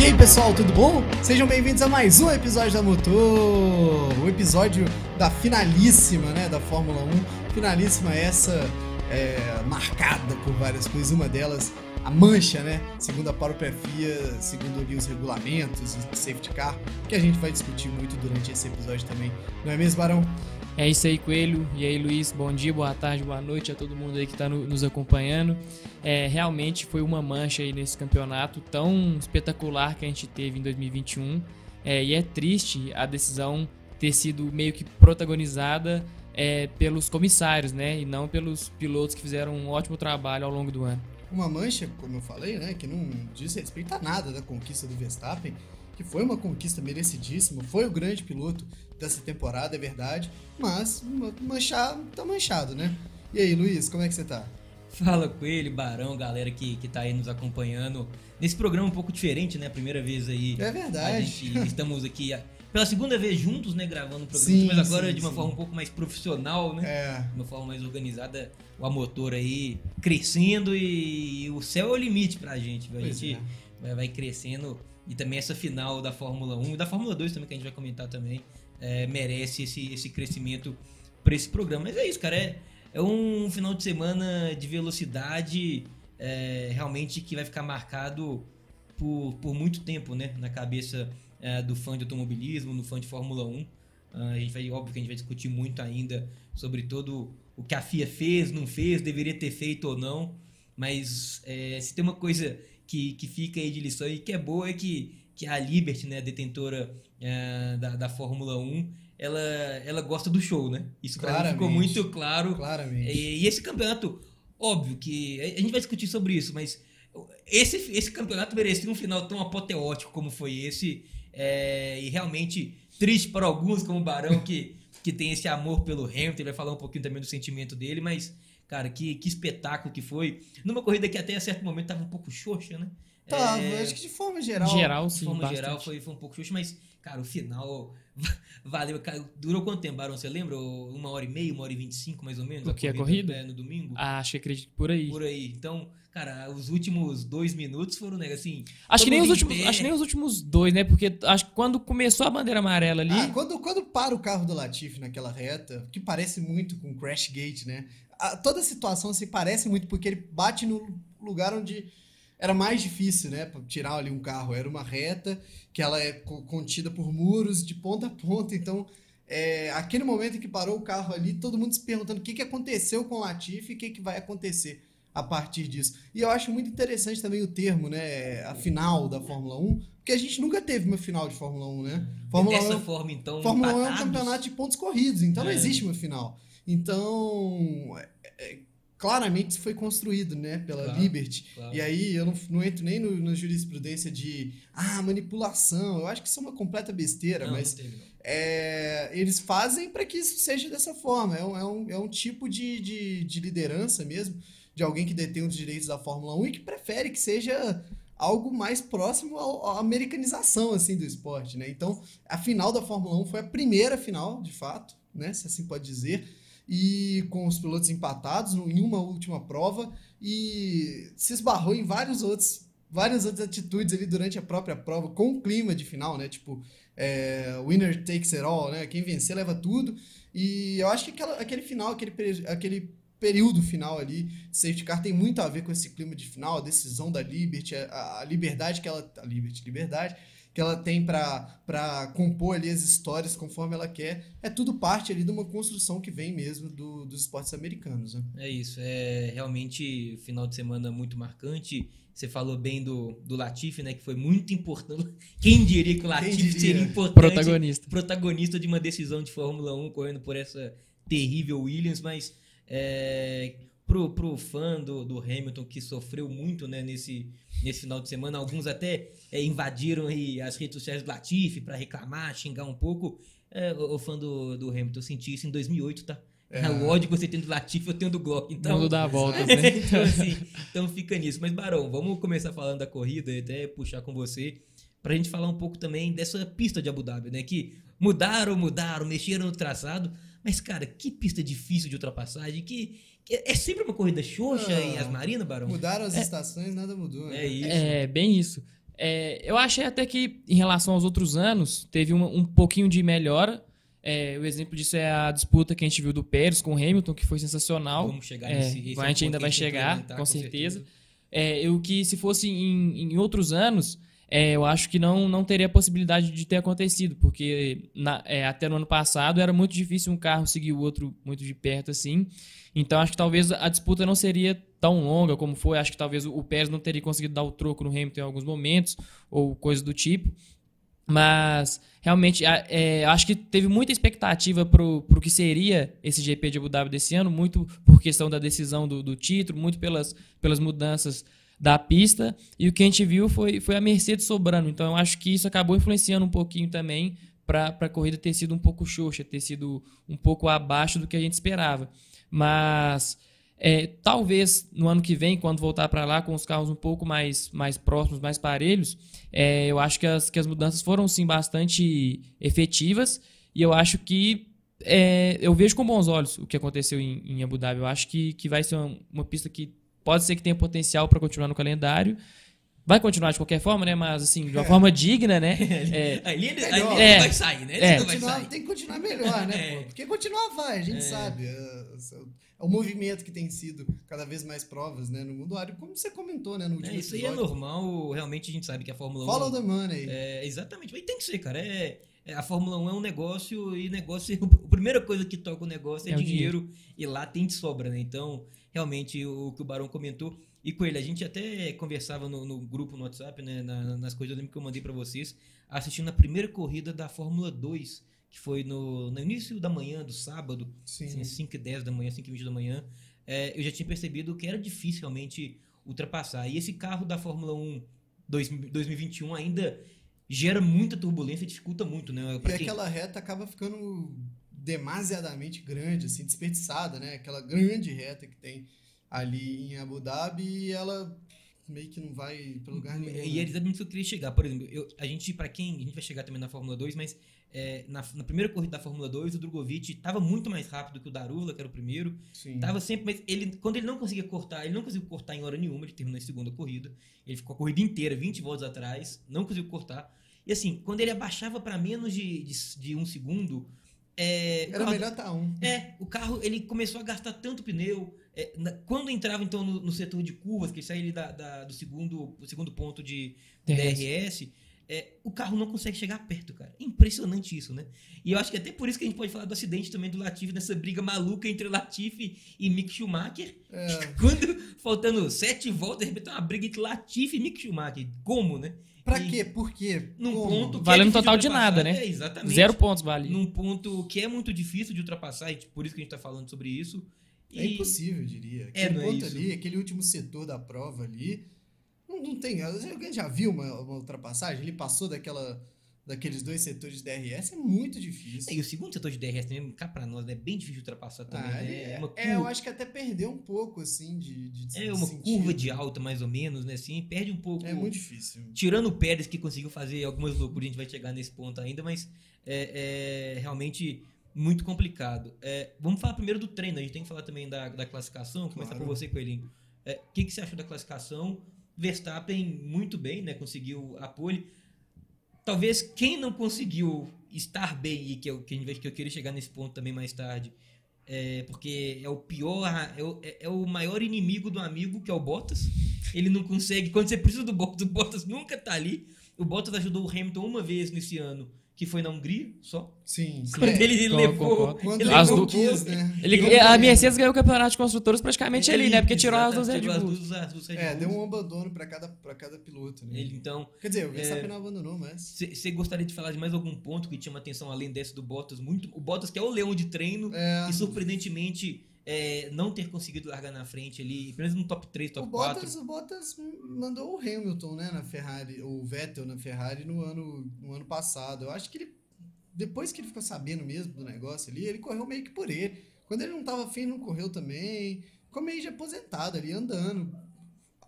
E aí pessoal, tudo bom? Sejam bem-vindos a mais um episódio da Motor, o episódio da finalíssima, né, da Fórmula 1. Finalíssima essa é, marcada por várias coisas, uma delas a mancha, né? Segundo a própria FIA, segundo ali os regulamentos, o safety car, que a gente vai discutir muito durante esse episódio também. Não é mesmo, Barão? É isso aí, Coelho. E aí, Luiz, bom dia, boa tarde, boa noite a todo mundo aí que está no, nos acompanhando. É, realmente foi uma mancha aí nesse campeonato tão espetacular que a gente teve em 2021. É, e é triste a decisão ter sido meio que protagonizada é, pelos comissários, né? E não pelos pilotos que fizeram um ótimo trabalho ao longo do ano. Uma mancha, como eu falei, né? Que não diz respeito a nada da conquista do Verstappen que foi uma conquista merecidíssima, foi o grande piloto dessa temporada, é verdade, mas manchado, tá manchado, né? E aí, Luiz, como é que você tá? Fala com ele, Barão, galera que, que tá aí nos acompanhando nesse programa um pouco diferente, né? Primeira vez aí. É verdade. Gente, estamos aqui pela segunda vez juntos, né? Gravando o programa, sim, mas agora sim, de uma sim. forma um pouco mais profissional, né? É. De uma forma mais organizada, o a motor aí crescendo e, e o céu é o limite pra gente. A pois gente é. vai, crescendo e também essa final da Fórmula 1 e da Fórmula 2 também, que a gente vai comentar também, é, merece esse, esse crescimento para esse programa. Mas é isso, cara. É, é um final de semana de velocidade é, realmente que vai ficar marcado por, por muito tempo, né? Na cabeça é, do fã de automobilismo, no fã de Fórmula 1. a gente vai, óbvio que a gente vai discutir muito ainda sobre todo o que a FIA fez, não fez, deveria ter feito ou não. Mas é, se tem uma coisa que, que fica aí de lição e que é boa é que, que a Liberty, né, detentora é, da, da Fórmula 1, ela, ela gosta do show, né? Isso ficou muito claro. Claramente. E, e, esse campeonato, óbvio que a gente vai discutir sobre isso, mas esse, esse campeonato merecia um final tão apoteótico como foi esse. É, e realmente triste para alguns, como o Barão, que, que tem esse amor pelo Hamilton, ele vai falar um pouquinho também do sentimento dele, mas Cara, que, que espetáculo que foi. Numa corrida que até a certo momento tava um pouco xoxa, né? Tá, é... acho que de forma geral. Geral, sim. De forma bastante. geral foi, foi um pouco xoxa, mas, cara, o final valeu. Cara, durou quanto tempo, Barão? Você lembra? Uma hora e meia, uma hora e vinte e cinco, mais ou menos? O que? A corrida? É, no domingo? Ah, acho que acredito por aí. Por aí. Então, cara, os últimos dois minutos foram, né, assim. Acho que, nem os últimos, acho que nem os últimos dois, né? Porque acho que quando começou a bandeira amarela ali. Ah, quando, quando para o carro do Latifi naquela reta, que parece muito com o Crash Gate, né? a, toda a situação se parece muito porque ele bate no lugar onde era mais difícil, né, tirar ali um carro. Era uma reta que ela é contida por muros de ponta a ponta, então é, aquele momento em que parou o carro ali, todo mundo se perguntando o que, que aconteceu com o Latifi e o que, que vai acontecer a partir disso. E eu acho muito interessante também o termo, né, a final da Fórmula 1, porque a gente nunca teve uma final de Fórmula 1, né? Fórmula Dessa 1, forma, então, Fórmula empatados. 1 é um campeonato de pontos corridos, então é. não existe uma final. Então, é, é, claramente isso foi construído, né, pela claro, Liberty. Claro. E aí eu não, não entro nem no, na jurisprudência de ah, manipulação. Eu acho que isso é uma completa besteira, não, mas não é, eles fazem para que isso seja dessa forma. É um, é um, é um tipo de, de, de liderança mesmo, de alguém que detém os direitos da Fórmula 1 e que prefere que seja algo mais próximo à americanização assim do esporte, né? Então, a final da Fórmula 1 foi a primeira final, de fato, né, se assim pode dizer, e com os pilotos empatados em uma última prova e se esbarrou em vários outros várias outras atitudes ali durante a própria prova com o clima de final, né? Tipo, é, winner takes it all, né? Quem vencer leva tudo. E eu acho que aquela, aquele final, aquele, aquele período final ali, safety car tem muito a ver com esse clima de final, a decisão da Liberty, a, a liberdade que ela, a Liberty, liberdade que ela tem para compor ali as histórias conforme ela quer, é tudo parte ali de uma construção que vem mesmo do, dos esportes americanos. Né? É isso, é realmente final de semana muito marcante. Você falou bem do, do Latifi, né? Que foi muito importante. Quem diria que o Latifi seria importante? Protagonista. Protagonista de uma decisão de Fórmula 1 correndo por essa terrível Williams, mas é, pro, pro fã do, do Hamilton que sofreu muito né, nesse, nesse final de semana. Alguns até é, invadiram aí as redes sociais do Latifi para reclamar, xingar um pouco. É, o, o, fã do, do Hamilton, eu senti isso em 2008, tá? É. O ódio que você tem do Latifi, eu tenho do Glock. Então, Mundo dá a volta, né? então, assim, então fica nisso. Mas, Barão, vamos começar falando da corrida e até puxar com você pra gente falar um pouco também dessa pista de Abu Dhabi, né? Que mudaram, mudaram, mexeram no traçado. Mas, cara, que pista difícil de ultrapassagem, que é sempre uma corrida xoxa ah, em Asmarina, Barão? Mudaram as é, estações, nada mudou. Né? É isso. É, bem isso. É, eu achei até que, em relação aos outros anos, teve um, um pouquinho de melhora. É, o exemplo disso é a disputa que a gente viu do Pérez com o Hamilton, que foi sensacional. Vamos chegar nesse, é, A gente ainda vai chegar, com, com certeza. certeza. É, eu que se fosse em, em outros anos, é, eu acho que não, não teria possibilidade de ter acontecido, porque na, é, até no ano passado era muito difícil um carro seguir o outro muito de perto assim. Então acho que talvez a disputa não seria tão longa como foi. Acho que talvez o Pérez não teria conseguido dar o troco no Hamilton em alguns momentos, ou coisa do tipo. Mas realmente é, acho que teve muita expectativa para o que seria esse GP de Abu Dhabi desse ano, muito por questão da decisão do, do título, muito pelas, pelas mudanças da pista. E o que a gente viu foi, foi a Mercedes sobrando. Então eu acho que isso acabou influenciando um pouquinho também para a corrida ter sido um pouco xoxa, ter sido um pouco abaixo do que a gente esperava. Mas é, talvez no ano que vem, quando voltar para lá com os carros um pouco mais, mais próximos, mais parelhos, é, eu acho que as, que as mudanças foram sim bastante efetivas e eu acho que é, eu vejo com bons olhos o que aconteceu em, em Abu Dhabi. Eu acho que, que vai ser uma, uma pista que pode ser que tenha potencial para continuar no calendário. Vai continuar de qualquer forma, né? Mas assim, de uma é. forma digna, né? É, ali ele, ele é, vai sair, né? Ele é. vai sair. Tem que continuar melhor, né? É. Porque continuar vai, a gente é. sabe. É, é, o movimento que tem sido cada vez mais provas, né? No mundo área, como você comentou, né? No último é, isso episódio. aí é normal, realmente a gente sabe que a Fórmula 1. Follow the money. É, exatamente. Mas tem que ser, cara. É, a Fórmula 1 é um negócio e negócio. A primeira coisa que toca o negócio é, dinheiro, dinheiro, e lá tem de sobra, né? Então realmente o que o Barão comentou. E com ele, a gente até conversava no, no grupo no WhatsApp, né, na, nas coisas, eu lembro que eu mandei para vocês, assistindo a primeira corrida da Fórmula 2, que foi no, no início da manhã, do sábado, assim, 5 e 10 da manhã, 5 e 20 da manhã, é, eu já tinha percebido que era difícil realmente ultrapassar. E esse carro da Fórmula 1 2021 ainda gera muita turbulência e dificulta muito, né? Pra e quem... aquela reta acaba ficando demasiadamente grande, assim, desperdiçada, né? Aquela grande reta que tem ali em Abu Dhabi e ela meio que não vai para lugar nenhum. E é exatamente o que eu queria chegar. Por exemplo, eu, a gente, para quem, a gente vai chegar também na Fórmula 2, mas é, na, na, primeira corrida da Fórmula 2, o Drogovic estava muito mais rápido que o Darula, que era o primeiro. Sim. Tava sempre, mas ele, quando ele não conseguia cortar, ele não conseguiu cortar em hora nenhuma, ele terminou a segunda corrida. Ele ficou a corrida inteira, 20 voltas atrás, não conseguiu cortar. E assim, quando ele abaixava para menos de, de, de um segundo, é, Era carro, melhor tá um. É, o carro ele começou a gastar tanto pneu. É, na, quando entrava então no, no, setor de curvas, que saiu da, da, do segundo, do segundo ponto de DRS, DRS é, o carro não consegue chegar perto, cara. Impressionante isso, né? E eu acho que até por isso que a gente pode falar do acidente também do Latifi, nessa briga maluca entre Latifi e Mick Schumacher. É. Quando, faltando sete voltas, de repente uma briga entre Latifi e Mick Schumacher. Como, né? Pra e quê? Por quê? Num Como? ponto que Vale é no total de nada, né? É, exatamente. Zero pontos vale. Num ponto que é muito difícil de ultrapassar, e por isso que a gente tá falando sobre isso. É impossível, eu diria. É, aquele é, ponto é ali, aquele último setor da prova ali, não, não tem. Alguém já viu uma, uma ultrapassagem? Ele passou daquela daqueles dois setores de DRS é muito difícil. É, e o segundo setor de DRS também, cá pra nós, é bem difícil de ultrapassar também. Ah, né? é, curva... é, eu acho que até perdeu um pouco, assim, de. de é uma sentido. curva de alta, mais ou menos, né? Assim, perde um pouco. É muito difícil. Tirando o Pérez, que conseguiu fazer algumas loucuras, a gente vai chegar nesse ponto ainda, mas é, é realmente muito complicado. É, vamos falar primeiro do treino, a gente tem que falar também da, da classificação. Começar claro. por você, Coelhinho. É, o que, que você achou da classificação? Verstappen muito bem, né? Conseguiu a pole talvez quem não conseguiu estar bem, e que eu, que eu queria chegar nesse ponto também mais tarde, é, porque é o pior, é o, é, é o maior inimigo do amigo, que é o Bottas. Ele não consegue, quando você precisa do Bottas, o Bottas nunca tá ali. O Bottas ajudou o Hamilton uma vez nesse ano que foi na Hungria só. Sim. Quando é, ele levou. Quando ele as duas, né? Ele, a Mercedes ganhou o campeonato de construtores praticamente ali, né? Porque tirou as duas Red Bulls. É, deu um abandono para cada, pra cada piloto, né? Ele, então. Quer dizer, o Verstappen é, não abandonou, mas. Você gostaria de falar de mais algum ponto que tinha uma atenção além desse do Bottas? Muito, o Bottas, que é o leão de treino, é. e surpreendentemente é, não ter conseguido largar na frente ali, pelo menos no top 3, top o 4. Bottas, o Bottas mandou o Hamilton, né, na Ferrari, o Vettel na Ferrari no ano, no ano passado. Eu acho que ele depois que ele ficou sabendo mesmo do negócio ali, ele correu meio que por ele. Quando ele não tava afim, não correu também. Ficou meio de aposentado ali, andando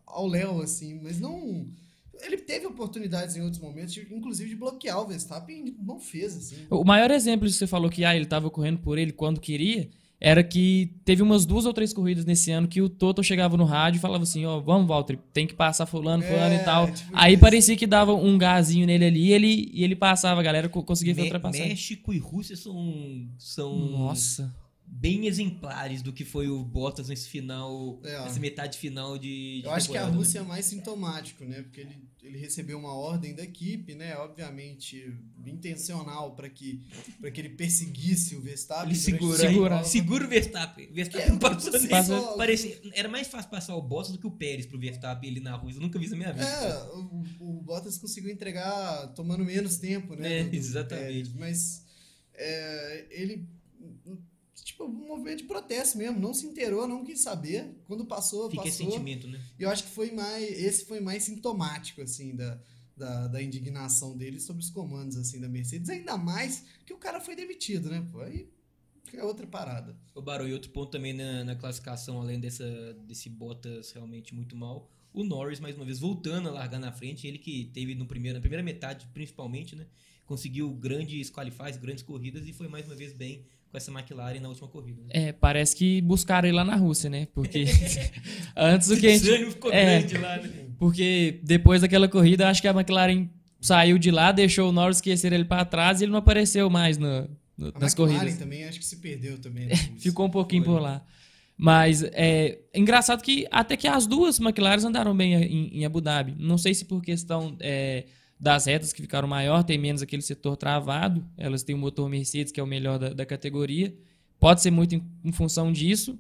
ao léu, assim. Mas não... Ele teve oportunidades em outros momentos, inclusive de bloquear o Verstappen, não fez, assim. O maior exemplo de você falou que ah, ele tava correndo por ele quando queria era que teve umas duas ou três corridas nesse ano que o Toto chegava no rádio e falava assim, ó, oh, vamos, Walter, tem que passar fulano, fulano é, e tal. Tipo Aí isso. parecia que dava um gazinho nele ali e ele, e ele passava, a galera conseguia Me ultrapassar. México e Rússia são... são... Nossa bem exemplares do que foi o Bottas nesse final, é, nessa metade final de, de Eu acho que a Rússia né? é mais sintomático, né? Porque ele, ele recebeu uma ordem da equipe, né? Obviamente intencional para que para que ele perseguisse o Verstappen. Ele segura, segura, segura o Verstappen. Verstappen é, passou, passou, parecia, era mais fácil passar o Bottas do que o Pérez pro Verstappen ali na Rússia. Eu nunca vi isso na minha vida. É, o, o Bottas conseguiu entregar tomando menos tempo, né? É, do, do exatamente. Pérez, mas é, ele tipo, um movimento de protesto mesmo. Não se inteirou, não quis saber. Quando passou, Fica passou. Esse sentimento, né? E eu acho que foi mais. Esse foi mais sintomático, assim, da, da, da, indignação dele sobre os comandos, assim, da Mercedes. Ainda mais que o cara foi demitido, né? Pô, aí é outra parada. O Barão, e outro ponto também na, na classificação, além dessa, desse Bottas realmente muito mal, o Norris, mais uma vez, voltando a largar na frente, ele que teve no primeiro, na primeira metade, principalmente, né? Conseguiu grandes qualifies, grandes corridas e foi mais uma vez bem com essa McLaren na última corrida. Né? É, parece que buscaram ele lá na Rússia, né? Porque antes do que a gente... ficou é, grande lá, né? Porque depois daquela corrida, acho que a McLaren saiu de lá, deixou o Norris esquecer ele para trás e ele não apareceu mais no, no, nas McLaren corridas. também acho que se perdeu também. ficou um pouquinho Foi. por lá. Mas é engraçado que até que as duas McLaren andaram bem em, em Abu Dhabi. Não sei se por questão é, das retas que ficaram maior, tem menos aquele setor travado. Elas têm o motor Mercedes, que é o melhor da, da categoria. Pode ser muito em, em função disso.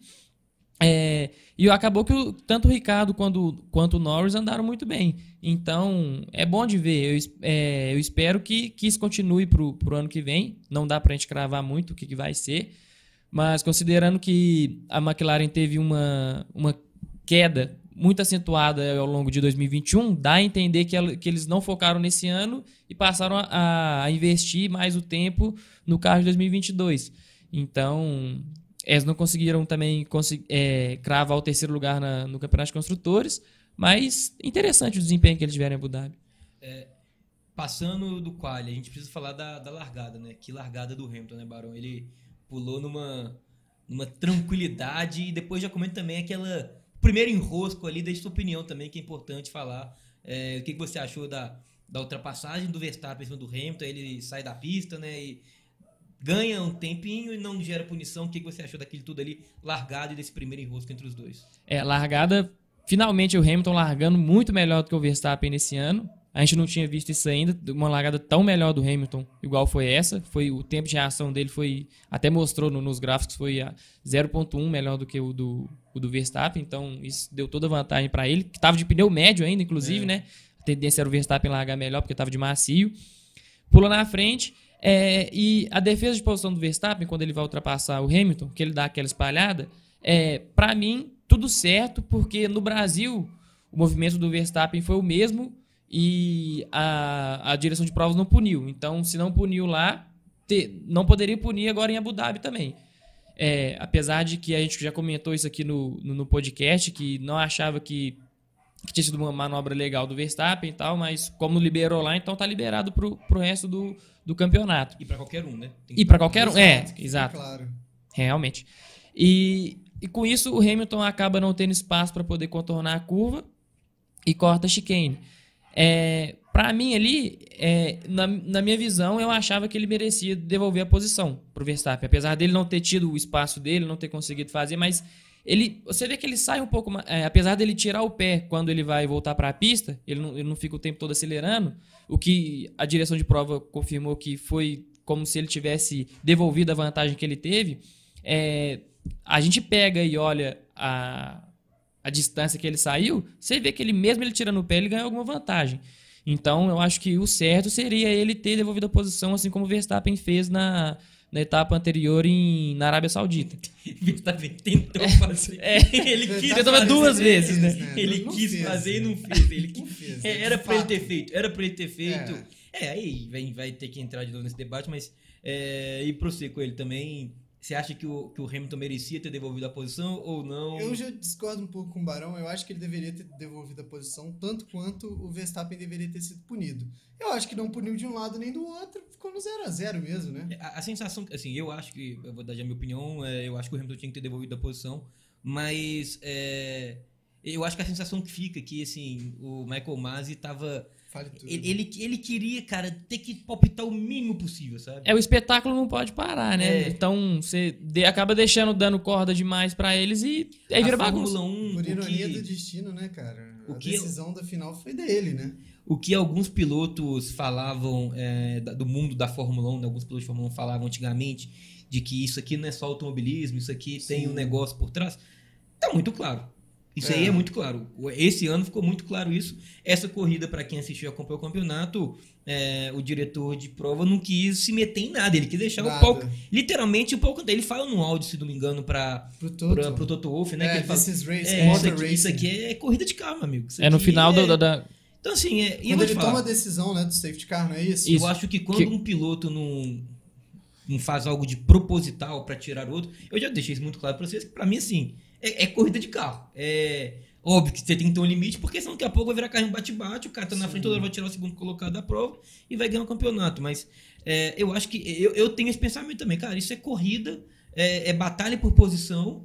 É, e acabou que o, tanto o Ricardo quanto, quanto o Norris andaram muito bem. Então, é bom de ver. Eu, é, eu espero que, que isso continue para o ano que vem. Não dá para a gente cravar muito o que, que vai ser. Mas considerando que a McLaren teve uma, uma queda muito acentuada ao longo de 2021, dá a entender que, que eles não focaram nesse ano e passaram a, a, investir mais o tempo no carro de 2022. Então, eles não conseguiram também é, cravar o terceiro lugar na, no Campeonato de Construtores, mas interessante o desempenho que eles tiveram em Abu Dhabi. É, passando do quali, a gente precisa falar da, da largada, né? Que largada do Hamilton, né, Barão? Ele pulou numa, numa tranquilidade e depois já comenta também aquela primeiro enrosco ali, deixe sua opinião também, que é importante falar. É, o que, que você achou da, da ultrapassagem do Verstappen em cima do Hamilton? Ele sai da pista, né? E ganha um tempinho e não gera punição. O que, que você achou daquilo tudo ali largado e desse primeiro enrosco entre os dois? É, largada. Finalmente o Hamilton largando muito melhor do que o Verstappen nesse ano. A gente não tinha visto isso ainda, uma largada tão melhor do Hamilton, igual foi essa. Foi o tempo de reação dele foi até mostrou no, nos gráficos foi 0.1 melhor do que o do, o do Verstappen, então isso deu toda vantagem para ele, que estava de pneu médio ainda, inclusive, é. né? A tendência era o Verstappen largar melhor porque estava de macio. Pula na frente é, e a defesa de posição do Verstappen quando ele vai ultrapassar o Hamilton, que ele dá aquela espalhada, é, para mim tudo certo, porque no Brasil o movimento do Verstappen foi o mesmo e a, a direção de provas não puniu. Então, se não puniu lá, te, não poderia punir agora em Abu Dhabi também. É, apesar de que a gente já comentou isso aqui no, no, no podcast, que não achava que, que, tinha sido uma manobra legal do Verstappen e tal, mas como liberou lá, então tá liberado pro, pro resto do, do campeonato. E para qualquer um, né? E para qualquer um, é, exato. Claro. Realmente. E, e com isso o Hamilton acaba não tendo espaço para poder contornar a curva e corta a chicane. É, para mim ali, é, na, na, minha visão, eu achava que ele merecia devolver a posição pro Verstappen, apesar dele não ter tido o espaço dele, não ter conseguido fazer, mas ele, você vê que ele sai um pouco, é, apesar dele tirar o pé quando ele vai voltar para a pista, ele não, ele não fica o tempo todo acelerando, o que a direção de prova confirmou que foi como se ele tivesse devolvido a vantagem que ele teve. É, a gente pega e olha a, a distância que ele saiu, você vê que ele mesmo ele tirando o pé, ele ganhou alguma vantagem. Então, eu acho que o certo seria ele ter devolvido a posição, assim como o Verstappen fez na, na etapa anterior em, na Arábia Saudita. Verstappen tentou fazer. É, ele quis fazer duas vezes, né? né? Ele não quis fez, fazer e não fez. Ele não fez, é, era para ele ter feito. Era para ele ter feito. É, é aí vai, vai ter que entrar de novo nesse debate, mas é, e prosseguir com ele também Você acha que o, que o Hamilton merecia ter devolvido a posição ou não? Eu já discordo um pouco com o Barão. Eu acho que ele deveria ter devolvido a posição tanto quanto o Verstappen deveria ter sido punido. Eu acho que não puniu de um lado nem do outro, ficou no 0 a 0 mesmo, né? A, a, sensação, assim, eu acho que, eu vou dar já a minha opinião, é, eu acho que o Hamilton tinha que ter devolvido a posição, mas é, eu acho que a sensação que fica é que, assim, o Michael Masi tava Fale tudo. Ele, ele, ele, queria, cara, ter que palpitar o mínimo possível, sabe? É, o espetáculo não pode parar, né? É. Então, você de, acaba deixando dando corda demais para eles e aí vira bagunça. 1, Por ironia que, do destino, né, cara? O a que decisão eu, da final foi dele, né? O que alguns pilotos falavam é, do mundo da Fórmula 1, né? alguns pilotos de Fórmula 1 falavam antigamente, de que isso aqui não é só automobilismo, isso aqui Sim. tem um negócio por trás, tá muito claro. Isso é. aí é muito claro. Esse ano ficou muito claro isso. Essa corrida, para quem assistiu e acompanhou o campeonato, é, o diretor de prova não quis se meter em nada. Ele quis deixar nada. o palco. Literalmente, o palco dele fala no áudio, se não me engano, para o Toto. pro Toto Wolff, né? É, que ele fala, race, é, isso, aqui, isso, aqui, é corrida de carro, amigo. Isso é no final é... do, da. Então, assim, é, quando ele toma a decisão né, do safety car, não é isso? isso. Eu acho que quando que... um piloto não, não faz algo de proposital para tirar o outro, eu já deixei isso muito claro para vocês, que para mim, assim, é, é corrida de carro. É Óbvio que você tem que ter um limite, porque senão daqui a pouco vai virar carrinho bate-bate, o cara tá na Sim. frente, toda hora vai tirar o segundo colocado da prova e vai ganhar o campeonato. Mas é, eu acho que eu, eu tenho esse pensamento também, cara, isso é corrida, é, é, batalha por posição.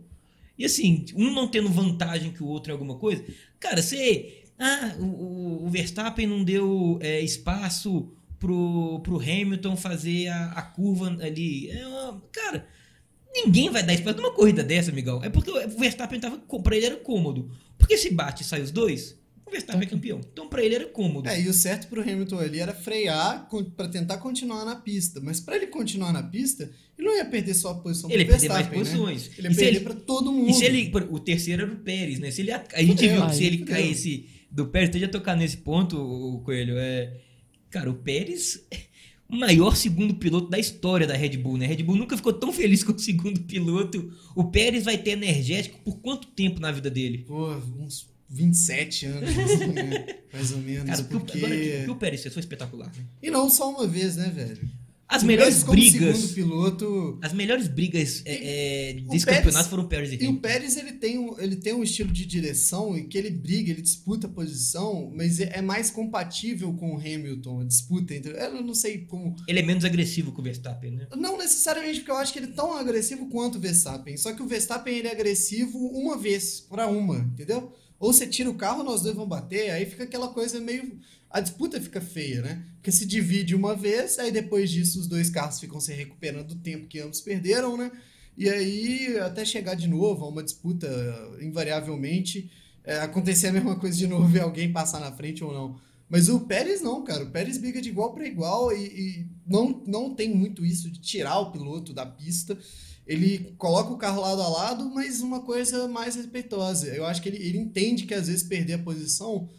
E assim, um não tendo vantagem que o outro em alguma coisa. Cara, você. Ah, o, o Verstappen não deu é, espaço pro, pro Hamilton fazer a, a curva ali. É uma, cara, ninguém vai dar espaço numa corrida dessa, amigão. É porque o Verstappen tava. Pra ele era cômodo. Porque se bate e sai os dois, o Verstappen é campeão. Então, para ele era cômodo. É, e o certo pro Hamilton ali era frear para tentar continuar na pista. Mas para ele continuar na pista, ele não ia perder só a posição ele pro Verstappen. Ele ia perder mais posições. Né? Ele ia perder para todo mundo. E se ele. O terceiro era o Pérez, né? Se ele, a gente viu que se ele caísse do Pérez, até já tocar nesse ponto, o Coelho, é. Cara, o Pérez maior segundo piloto da história da Red Bull, né? A Red Bull nunca ficou tão feliz com o segundo piloto. O Pérez vai ter energético por quanto tempo na vida dele? Pô, uns 27 anos, assim, né? Mais ou menos. Cara, porque... agora, o que o Pérez fez foi espetacular, né? E não só uma vez, né, velho? As melhores brigas. piloto. As melhores brigas é, é, desse Pérez, campeonato foram o Pérez e Hamilton. E o Pérez ele tem, um, ele tem um estilo de direção e que ele briga, ele disputa a posição, mas é, é mais compatível com o Hamilton, a disputa entre. Eu não sei como. Ele é menos agressivo que o Verstappen, né? Não necessariamente, porque eu acho que ele é tão agressivo quanto o Verstappen. Só que o Verstappen ele é agressivo uma vez, para uma, entendeu? Ou você tira o carro, nós dois vamos bater, aí fica aquela coisa meio a disputa fica feia, né? Porque se divide uma vez, aí depois disso os dois carros ficam se recuperando do tempo que ambos perderam, né? E aí, até chegar de novo a uma disputa, invariavelmente, é, acontecer a mesma coisa de novo e alguém passar na frente ou não. Mas o Pérez não, cara. O Pérez briga de igual para igual e, e, não, não tem muito isso de tirar o piloto da pista. Ele coloca o carro lado a lado, mas uma coisa mais respeitosa. Eu acho que ele, ele entende que às vezes perder a posição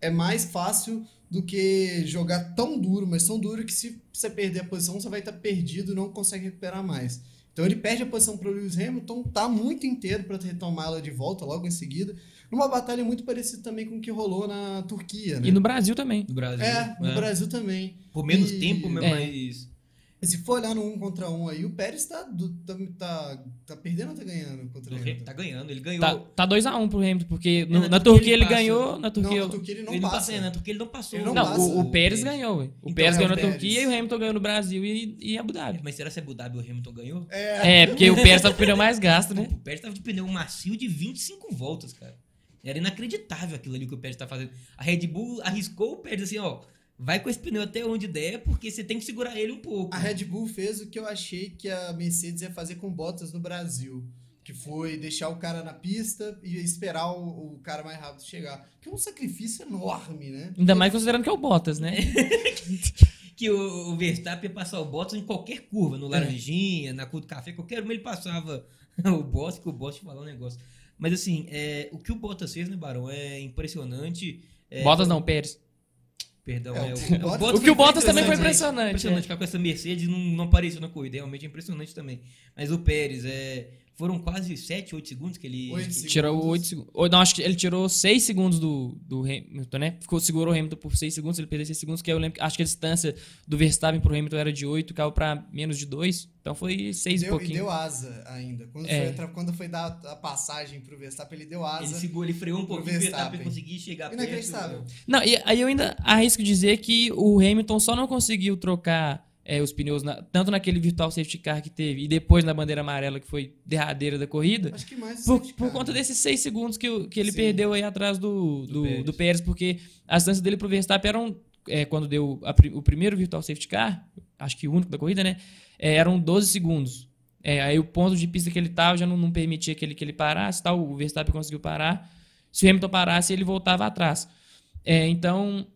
é mais fácil do que jogar tão duro, mas tão duro que se você perder a posição, você vai estar perdido e não consegue recuperar mais. Então ele perde a posição para o Lewis Hamilton, tá muito inteiro para retomá-la de volta logo em seguida. Numa batalha muito parecida também com o que rolou na Turquia, né? E no Brasil também. No Brasil. É, no é. Brasil também. Por menos e... tempo, é. mas se for olhar no um contra um aí, o Pérez tá, tá, tá, tá perdendo ou tá ganhando contra o Hamilton? Tá ganhando, ele ganhou. Tá 2x1 um pro Hamilton, porque no, é, na, na, Turquia ele, ele ganhou, na Turquia... Não, na Turquia ele não ele passa. Não, na Turquia ele não passou. Ele não, não o, o, Pérez ganhou, ué. O então, Pérez é ganhou na Turquia e o Hamilton ganhou no Brasil e, e Abu Dhabi. Mas será que Abu Dhabi o Hamilton ganhou? É, é porque o Pérez tava com o pneu mais gasto, né? O Pérez tava de pneu macio de 25 voltas, cara. Era inacreditável aquilo ali que o Pérez tá fazendo. A Red Bull arriscou o Pérez assim, ó vai com esse pneu até onde der, porque você tem que segurar ele um pouco. A Red Bull fez o que eu achei que a Mercedes ia fazer com Bottas no Brasil. Que foi deixar o cara na pista e esperar o, o cara mais rápido chegar. Que é um sacrifício enorme, né? Ainda mais considerando que é o Bottas, né? que o, o Verstappen ia passar o Bottas em qualquer curva, no é. Laranjinha, é. na curva do café, qualquer uma ele passava o Bottas, que o Bottas falava um negócio. Mas assim, é, o que o Bottas fez, né, Barão, é impressionante. É, Bottas não, Pérez. Perdão, é, é o, o, Bottas, o, o que o Bottas também foi impressionante. Impressionante, é. ficar com essa Mercedes não, não apareceu na corrida, realmente é impressionante também. Mas o Pérez é, foram quase 7, 8 segundos que ele. 8 segundos. Tirou 8 segundos. Não, acho que ele tirou 6 segundos do, do Hamilton, né? Ficou, segurou o Hamilton por 6 segundos, ele perdeu 6 segundos, que eu lembro. Acho que a distância do Verstappen pro Hamilton era de 8, caiu pra menos de 2. Então foi 6 e pouquinho. E deu asa ainda. Quando, é. foi, quando foi dar a passagem pro Verstappen, ele deu asa. Ele segurou, ele freou um pouquinho pro Verstappen conseguir chegar Inacreditável. perto. Não, e aí eu ainda arrisco dizer que o Hamilton só não conseguiu trocar é, os pneus, na, tanto naquele virtual safety car que teve e depois na bandeira amarela, que foi derradeira da corrida. Acho que mais por, por conta né? desses seis segundos que, que ele Sim. perdeu aí atrás do, do, do, Pérez. do Pérez, porque a distância dele pro Verstappen eram, é, quando deu a, o primeiro virtual safety car, acho que o único da corrida, né? É, eram 12 segundos. É, aí o ponto de pista que ele estava já não, não, permitia que ele, que ele parasse, tal, o Verstappen conseguiu parar. Se o Hamilton parasse, ele voltava atrás. É, então,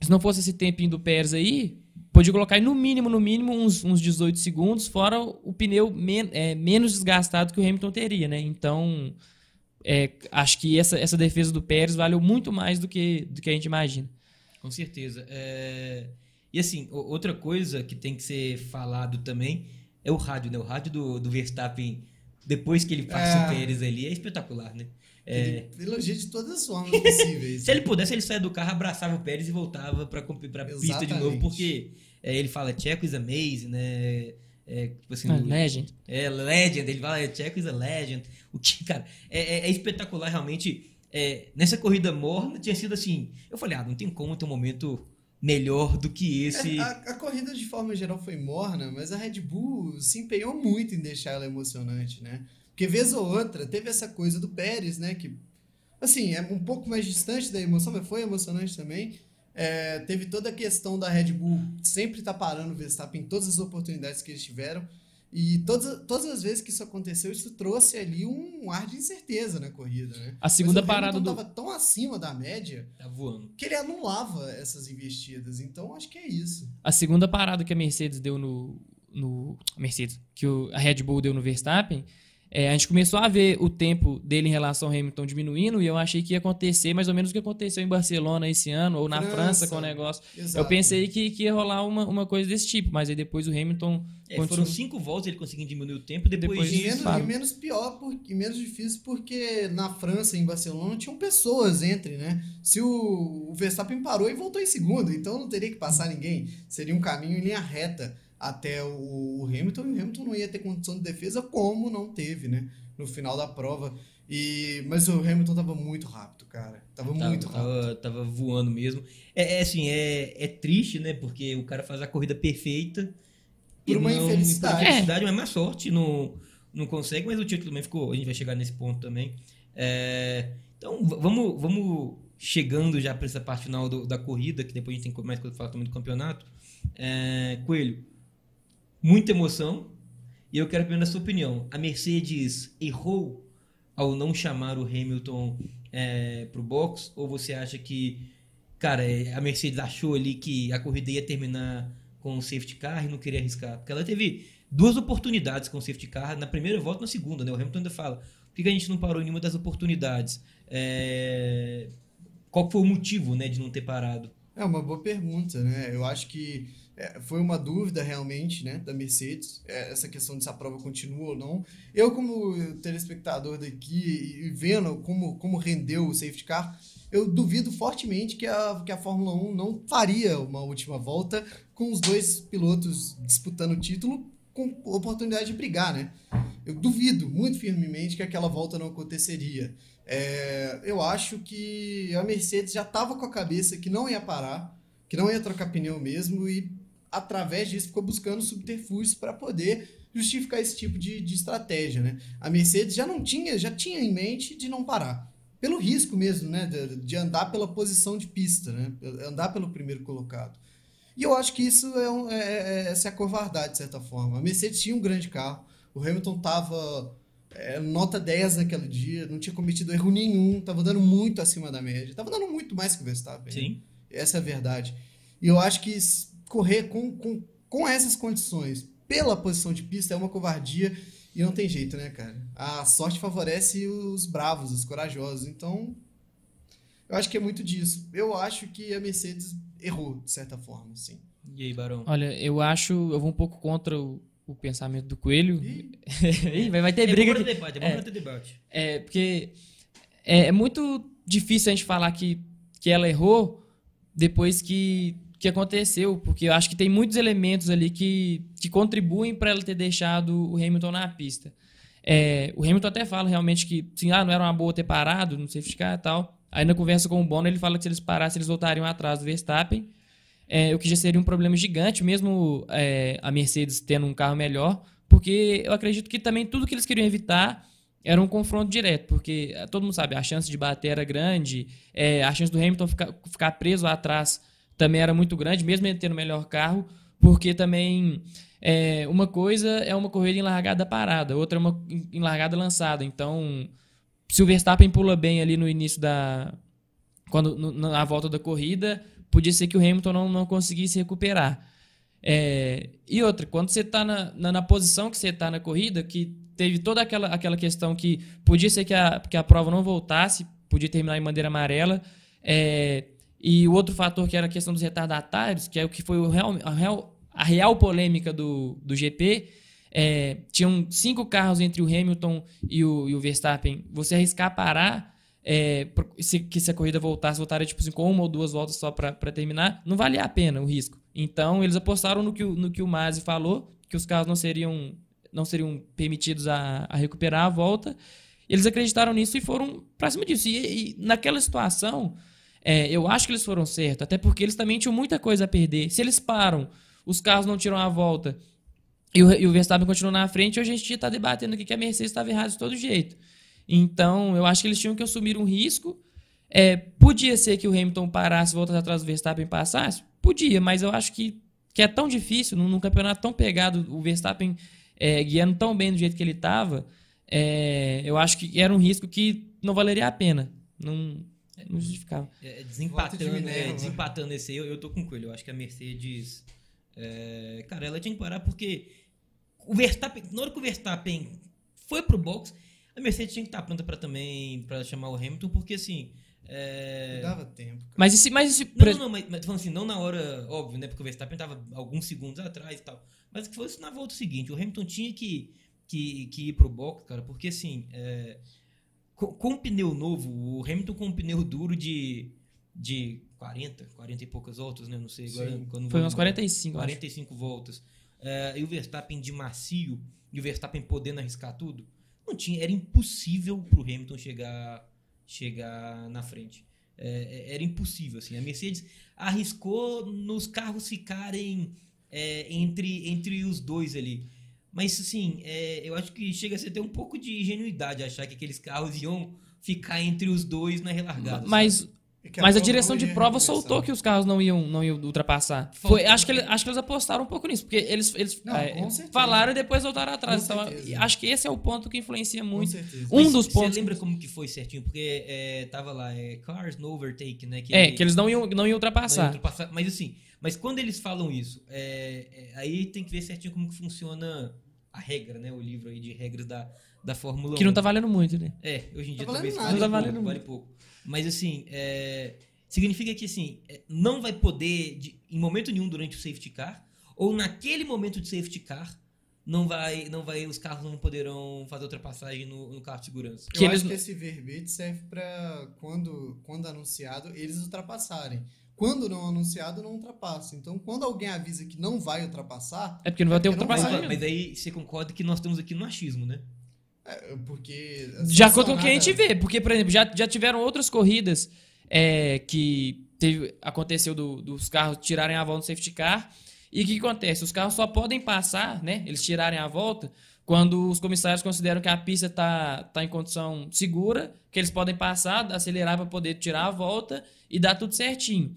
se não fosse esse tempinho do Pérez aí, Podia colocar no mínimo, no mínimo, uns, uns 18 segundos, fora o pneu men é, menos desgastado que o Hamilton teria, né? Então, é, acho que essa, essa defesa do Pérez valeu muito mais do que, do que a gente imagina. Com certeza. É... E assim, outra coisa que tem que ser falado também é o rádio, né? O rádio do, do Verstappen, depois que ele passa é... o Pérez ali, é espetacular, né? É... Ele elogia de todas as formas possíveis. Se ele pudesse, ele saia do carro, abraçava o Pérez e voltava para a pista de novo, porque é, ele fala Checo is amazing, né? É, tipo assim, ah, legend. É, legend. Ele fala Checo is a legend. O que, cara, é, é, é espetacular realmente. É, nessa corrida morna tinha sido assim. Eu falei, ah, não tem como ter um momento melhor do que esse. É, a, a, corrida de forma geral foi morna, mas a Red Bull se empenhou muito em deixar ela emocionante, né? Porque vez ou outra teve essa coisa do Pérez, né? Que, assim, é um pouco mais distante da emoção, mas foi emocionante também. É, teve toda a questão da Red Bull sempre estar tá parando o Verstappen em todas as oportunidades que eles tiveram. E todas, todas as vezes que isso aconteceu, isso trouxe ali um ar de incerteza na corrida, né? A segunda parada do. tava tão acima da média tá voando. que ele anulava essas investidas. Então, acho que é isso. A segunda parada que a Mercedes deu no. no Mercedes, que o, a Red Bull deu no Verstappen é, a gente começou a ver o tempo dele em relação ao Hamilton diminuindo e eu achei que ia acontecer mais ou menos o que aconteceu em Barcelona esse ano ou na França, França com o negócio. Exato. Eu pensei que, que, ia rolar uma, uma coisa desse tipo, mas aí depois o Hamilton. É, continu... Foram cinco voltas ele conseguiu diminuir o tempo depois, depois de... menos, e menos pior porque, e menos difícil porque na França em Barcelona tinham pessoas entre, né? Se o, o Verstappen parou e voltou em segundo, então não teria que passar ninguém. Seria um caminho em linha reta até o Hamilton, e o Hamilton não ia ter condição de defesa, como não teve, né? No final da prova. E, mas o Hamilton tava muito rápido, cara. Tava, tava muito rápido. Tava, tava voando mesmo. É, é, assim, é, é triste, né? Porque o cara faz a corrida perfeita. Por uma não, infelicidade. Por infelicidade, é. mas mais sorte não, não consegue, mas o título também ficou. A gente vai chegar nesse ponto também. É, então, vamos, vamos chegando já para essa parte final do, da corrida, que depois a gente tem mais coisa para falar também do campeonato. É, Coelho, muita emoção. E eu quero pedir a sua opinião. A Mercedes errou ao não chamar o Hamilton é, para o box? Ou você acha que, cara, é, a Mercedes achou ali que a corrida ia terminar com o safety car e não queria arriscar? Porque ela teve duas oportunidades com o safety car na primeira volta e na segunda, né? O Hamilton ainda fala, por que a gente não parou em nenhuma das oportunidades? É... Qual foi o motivo, né, de não ter parado? É uma boa pergunta, né? Eu acho que é, foi uma dúvida realmente né, da Mercedes, é, essa questão de se a prova continua ou não. Eu, como telespectador daqui e vendo como, como rendeu o safety car, eu duvido fortemente que a, que a Fórmula 1 não faria uma última volta com os dois pilotos disputando o título com oportunidade de brigar, né? Eu duvido muito firmemente que aquela volta não aconteceria. É, eu acho que a Mercedes já estava com a cabeça que não ia parar, que não ia trocar pneu mesmo e através disso, ficou buscando subterfúgios para poder justificar esse tipo de, de estratégia, né? A Mercedes já não tinha, já tinha em mente de não parar. Pelo risco mesmo, né? De, de andar pela posição de pista, né? Andar pelo primeiro colocado. E eu acho que isso é, um, é, é, é se acovardar, de certa forma. A Mercedes tinha um grande carro, o Hamilton tava é, nota 10 naquele dia, não tinha cometido erro nenhum, tava dando muito acima da média, tava dando muito mais que o Verstappen. Sim. Essa é a verdade. E eu acho que correr com, com, com essas condições pela posição de pista é uma covardia e não tem jeito, né, cara? A sorte favorece os bravos, os corajosos. Então, eu acho que é muito disso. Eu acho que a Mercedes errou, de certa forma, sim. E aí, Barão? Olha, eu acho, eu vou um pouco contra o, o pensamento do Coelho. Ih, vai, vai ter é briga. Bom debate, é bom é, ter debate. É, porque é, é, muito difícil a gente falar que, que ela errou depois que, que aconteceu, porque eu acho que tem muitos elementos ali que, que contribuem para ela ter deixado o Hamilton na pista. É, o Hamilton até fala realmente que sim, ah, não era uma boa ter parado, não sei ficar e tal. Aí na conversa com o Bono ele fala que se eles parassem, eles voltariam atrás do Verstappen é, o que já seria um problema gigante, mesmo é, a Mercedes tendo um carro melhor, porque eu acredito que também tudo que eles queriam evitar era um confronto direto, porque é, todo mundo sabe, a chance de bater era grande, é, a chance do Hamilton ficar, ficar preso atrás também era muito grande, mesmo ele tendo o melhor carro, porque também é, uma coisa é uma corrida em largada parada, outra é uma em largada lançada. Então, se o Verstappen pula bem ali no início da. Quando, na volta da corrida, podia ser que o Hamilton não, não conseguisse recuperar. É, e outra, quando você está na, na, na, posição que você está na corrida, que teve toda aquela, aquela questão que podia ser que a, que a prova não voltasse, podia terminar em bandeira amarela, é, e o outro fator que era a questão dos retardatários, que é o que foi o real, a, real, a real polêmica do, do GP, é, tinham cinco carros entre o Hamilton e o, e o Verstappen. Você arriscar parar é, se, que se a corrida voltasse, voltaria tipo assim, com uma ou duas voltas só para terminar, não valia a pena o risco. Então eles apostaram no que, no que o Masi falou, que os carros não seriam, não seriam permitidos a, a recuperar a volta. Eles acreditaram nisso e foram para cima disso. E, e naquela situação, é, eu acho que eles foram certos, até porque eles também tinham muita coisa a perder. Se eles param, os carros não tiram a volta e o, e o Verstappen continua na frente, hoje a gente está debatendo aqui que a Mercedes estava errada de todo jeito. Então, eu acho que eles tinham que assumir um risco. É, podia ser que o Hamilton parasse, voltasse atrás do Verstappen e passasse? Podia, mas eu acho que, que é tão difícil, num, num campeonato tão pegado, o Verstappen é, guiando tão bem do jeito que ele estava, é, eu acho que era um risco que não valeria a pena. Não, não justificava. É, desempatando, de é, desempatando esse aí, eu, eu tô com o Coelho. Eu acho que a Mercedes. É, cara, ela tinha que parar porque o Verstappen, na hora que o Verstappen foi pro box, a Mercedes tinha que estar pronta para também para chamar o Hamilton, porque assim. É... Dava tempo. Cara. Mas esse. Mas esse... Não, não, não, mas, mas falando assim, não na hora, óbvio, né? Porque o Verstappen estava alguns segundos atrás e tal. Mas que fosse na volta seguinte. O Hamilton tinha que, que, que ir pro box, cara, porque assim. É... Com, com pneu novo, o Hamilton com um pneu duro de, de 40, 40 e poucas voltas, né? Não sei agora. Quando Foi umas 45. 45 acho. voltas. É, e o Verstappen de macio, e o Verstappen podendo arriscar tudo não tinha, era impossível para o Hamilton chegar, chegar na frente. É, era impossível, assim. A Mercedes arriscou nos carros ficarem é, entre, entre os dois ali. Mas, assim, é, eu acho que chega a ser até um pouco de ingenuidade achar que aqueles carros iam ficar entre os dois na relargada. Mas sabe? Mas a direção de prova soltou que os carros não iam, não iam ultrapassar. Foi, acho, que ele, acho que eles apostaram um pouco nisso, porque eles, eles não, é, falaram e depois voltaram atrás. Então, acho que esse é o ponto que influencia muito. Um Mas dos pontos. Você lembra como que foi certinho? Porque é, tava lá, é, cars no overtake, né? Que é, ele, que eles não iam, não iam ultrapassar. Não iam ultrapassar. Mas assim, mas quando eles falam isso, é, é, aí tem que ver certinho como que funciona a regra, né? O livro aí de regras da, da Fórmula 1. Que não tá valendo muito, né? É, hoje em dia tá talvez nada, não tá valendo pouco, vale pouco. Mas assim, é, significa que assim, é, não vai poder, de, em momento nenhum durante o safety car, ou naquele momento de safety car, não vai, não vai, os carros não poderão fazer ultrapassagem no, no carro de segurança. Eu que acho eles... que esse verbete serve para quando, quando anunciado eles ultrapassarem. Quando não anunciado, não ultrapassa. Então, quando alguém avisa que não vai ultrapassar. É porque não vai ter ultrapassagem. Mas aí você concorda que nós estamos aqui no achismo, né? É, porque. De acordo com o que a gente vê. Porque, por exemplo, já, já tiveram outras corridas é, que teve, aconteceu do, dos carros tirarem a volta no safety car. E o que, que acontece? Os carros só podem passar, né? Eles tirarem a volta quando os comissários consideram que a pista está tá em condição segura, que eles podem passar, acelerar para poder tirar a volta e dar tudo certinho.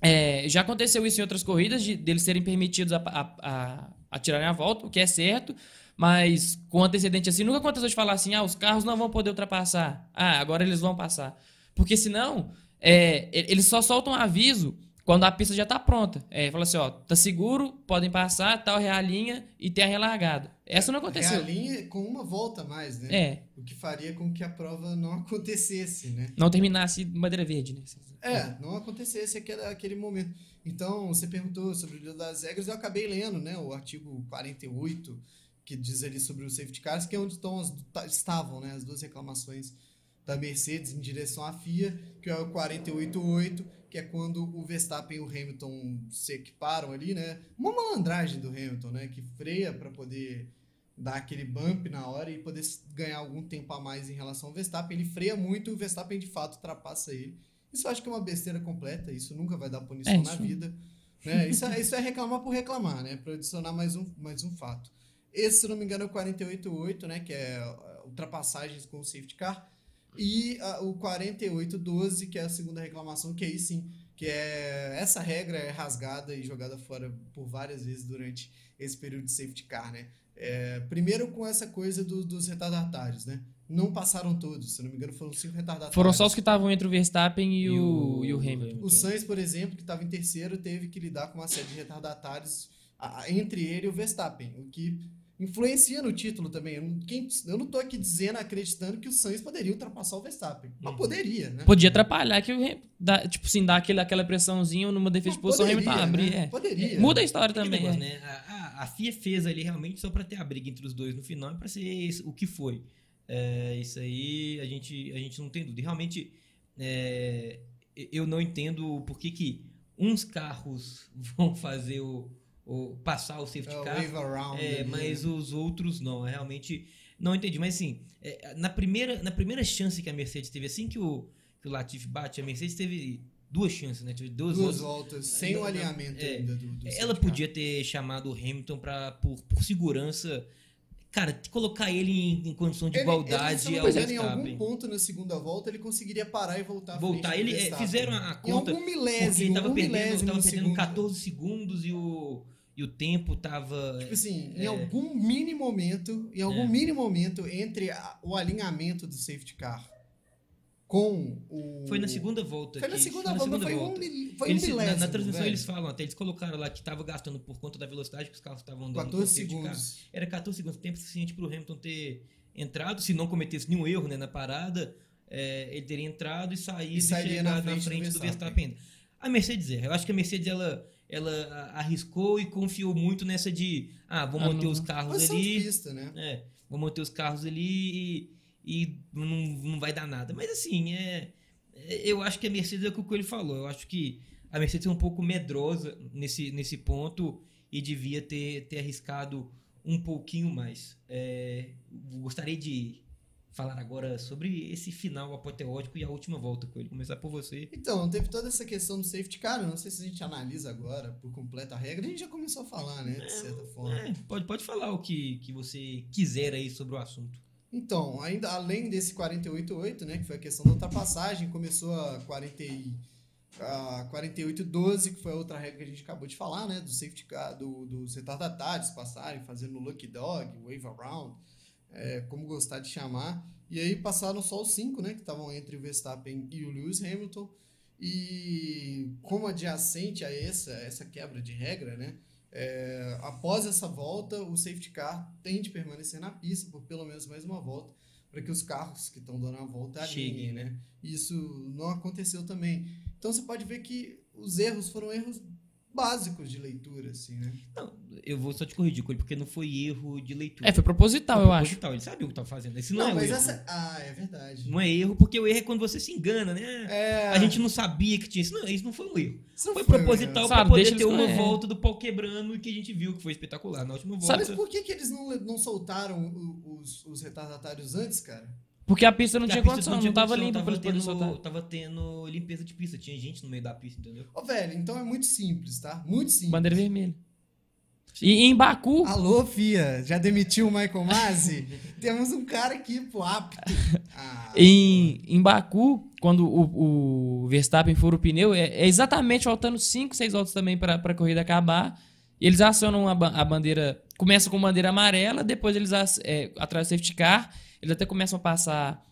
É, já aconteceu isso em outras corridas, de, deles serem permitidos a, a, a, a tirarem a volta, o que é certo, mas com antecedente assim, nunca aconteceu de falar assim, ah, os carros não vão poder ultrapassar. Ah, agora eles vão passar. Porque senão, é, eles só soltam aviso quando a pista já tá pronta. É, fala assim, ó, tá seguro, podem passar, tal realinha e tem a relargada. Essa não aconteceu. Realinha com uma volta a mais, né? É. O que faria com que a prova não acontecesse, né? Não terminasse madeira verde, né? É, não acontecesse aquele, aquele momento. Então, você perguntou sobre o livro das regras, eu acabei lendo, né, o artigo 48, que diz ali sobre os safety cars, que é onde estão as, estavam, né, as duas reclamações da Mercedes em direção à FIA, que é o 488, que é quando o Verstappen e o Hamilton se equiparam ali, né? Uma malandragem do Hamilton, né? Que freia para poder dar aquele bump na hora e poder ganhar algum tempo a mais em relação ao Verstappen. Ele freia muito e o Verstappen de fato ultrapassa ele. Isso eu acho que é uma besteira completa, isso nunca vai dar punição é, na vida. Né? Isso, é, isso é reclamar por reclamar, né? Para adicionar mais um, mais um fato. Esse, se não me engano, é o 488, né? Que é ultrapassagens com o safety car. E a, o 4812, que é a segunda reclamação, que aí sim, que é essa regra é rasgada e jogada fora por várias vezes durante esse período de safety car, né? É, primeiro com essa coisa do, dos retardatários, né? Não passaram todos, se não me engano, foram cinco retardatários. Foram só os que estavam entre o Verstappen e, e o, e o Hamilton. O Sainz, por exemplo, que estava em terceiro, teve que lidar com uma série de retardatários entre ele e o Verstappen, o que influencia no título também. Eu, quem, eu não tô aqui dizendo, acreditando que o Sainz poderia ultrapassar o Verstappen. Mas uhum. poderia, né? Podia atrapalhar, que dá, tipo assim, dar aquele, aquela pressãozinha numa defesa de posição Hamilton abrir. Né? É. Poderia. Muda a história também. Negócio, é. né? a, a, FIA fez ali realmente só para ter a briga entre os dois no final e para ser o que foi. É, isso aí a gente, a gente não tem dúvida. realmente, é, eu não entendo por que, que uns carros vão fazer o ou passar o safety é, car. É, mas os outros não. Realmente não entendi. Mas assim, é, na, primeira, na primeira chance que a Mercedes teve, assim que o, que o Latifi bate, a Mercedes teve duas chances, né? Teve duas, duas voltas, sem o alinhamento é, ainda do, do Ela podia ter chamado o Hamilton pra, por, por segurança. Cara, colocar ele em, em condição de ele, igualdade ele, ele, em algum ponto na segunda volta ele conseguiria parar e voltar voltar ele é, fizeram a conta em algum milésimo porque ele tava um perdendo, tava perdendo 14 segundos e o e o tempo tava. Tipo assim, é, em algum mini momento, em algum é. mini momento entre a, o alinhamento do safety car com o. Foi na segunda volta. Foi na segunda foi volta, na segunda volta. foi um, foi eles, um milésimo, na, na, transmissão velho. eles falam, até eles colocaram lá que estava gastando por conta da velocidade que os carros estavam andando. 14 segundos. Era 14 segundos, tempo suficiente para o Hamilton ter entrado, se não cometesse nenhum erro né, na parada, é, ele teria entrado e saído e, e chegado na frente, na frente do Verstappen. Do Verstappen. A Mercedes erra. Eu acho que a Mercedes ela ela arriscou e confiou muito nessa de ah, vou manter os carros ali. Pista, né? É, vou manter os carros ali e, e não, não vai dar nada. Mas assim, é, é, eu acho que a Mercedes é o que ele falou. Eu acho que a Mercedes é um pouco medrosa nesse, nesse ponto e devia ter, ter arriscado um pouquinho mais. É, gostaria de falar agora sobre esse final apoteótico e a última volta com ele. Começar por você. Então, teve toda essa questão do safety car, não sei se a gente analisa agora por completa a regra, a gente já começou a falar, né, de é, certa forma. É, pode, pode falar o que, que você quiser aí sobre o assunto. Então, ainda além desse 48.8, né, que foi a questão da ultrapassagem, começou a 40 a 48.12, que foi a outra regra que a gente acabou de falar, né, do safety car, do, dos retardatários passarem, fazendo lucky dog, wave around, é, como gostar de chamar. E aí passaram só os cinco, né, que estavam entre o Verstappen e o Lewis Hamilton. E como adjacente a essa, essa quebra de regra, né, é, após essa volta, o safety car tem de permanecer na pista por pelo menos mais uma volta, para que os carros que estão dando a volta alinhem, né? Isso não aconteceu também. Então você pode ver que os erros foram erros básicos de leitura, assim, né? Não, eu vou só te corrigir, porque não foi erro de leitura. É, foi proposital, foi eu proposital. acho. Ele sabia o que estava fazendo. Esse não, não é mas erro. essa. Ah, é verdade. Não é erro, porque o erro é quando você se engana, né? É... A gente não sabia que tinha isso. Não, isso não foi um erro. Isso foi, foi proposital para poder ter uma volta do pau quebrando e que a gente viu que foi espetacular na última volta. Sabe por que, que eles não, não soltaram os, os retardatários antes, cara? Porque a pista não Porque tinha condição, não, não tava limpa pra eles soltar. Tava tendo limpeza de pista, tinha gente no meio da pista, entendeu? Ô, velho, então é muito simples, tá? Muito simples. Bandeira vermelha. E em Baku. Alô, Fia, já demitiu o Michael Masi? Temos um cara aqui, pô, apto. Ah, em, em Baku, quando o, o Verstappen fura o pneu, é, é exatamente faltando 5, 6 voltas também para a corrida acabar. Eles acionam a, a, bandeira. Começa com bandeira amarela, depois eles é, atrás do safety car eles até começam a passar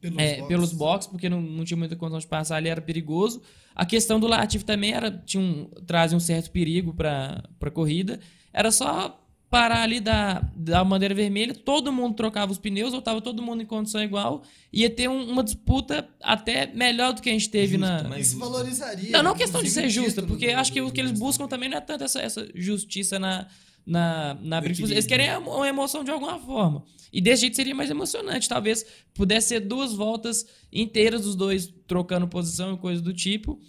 pelos, é, boxes. pelos boxes, porque não, não tinha muita condição de passar ali, era perigoso. A questão do Latifi também era, tinha um, trazia um certo perigo para a corrida. Era só parar ali da, da bandeira vermelha, todo mundo trocava os pneus, ou tava todo mundo em condição igual, ia ter um, uma disputa até melhor do que a gente teve justa, na. Isso valorizaria. Não, não questão de ser justa, porque acho que o que eles buscam também não é tanto essa, essa justiça na, na, na briga. Eles querem uma emoção de alguma forma. E desse jeito seria mais emocionante. Talvez pudesse ser duas voltas inteiras dos dois trocando posição e coisa do tipo.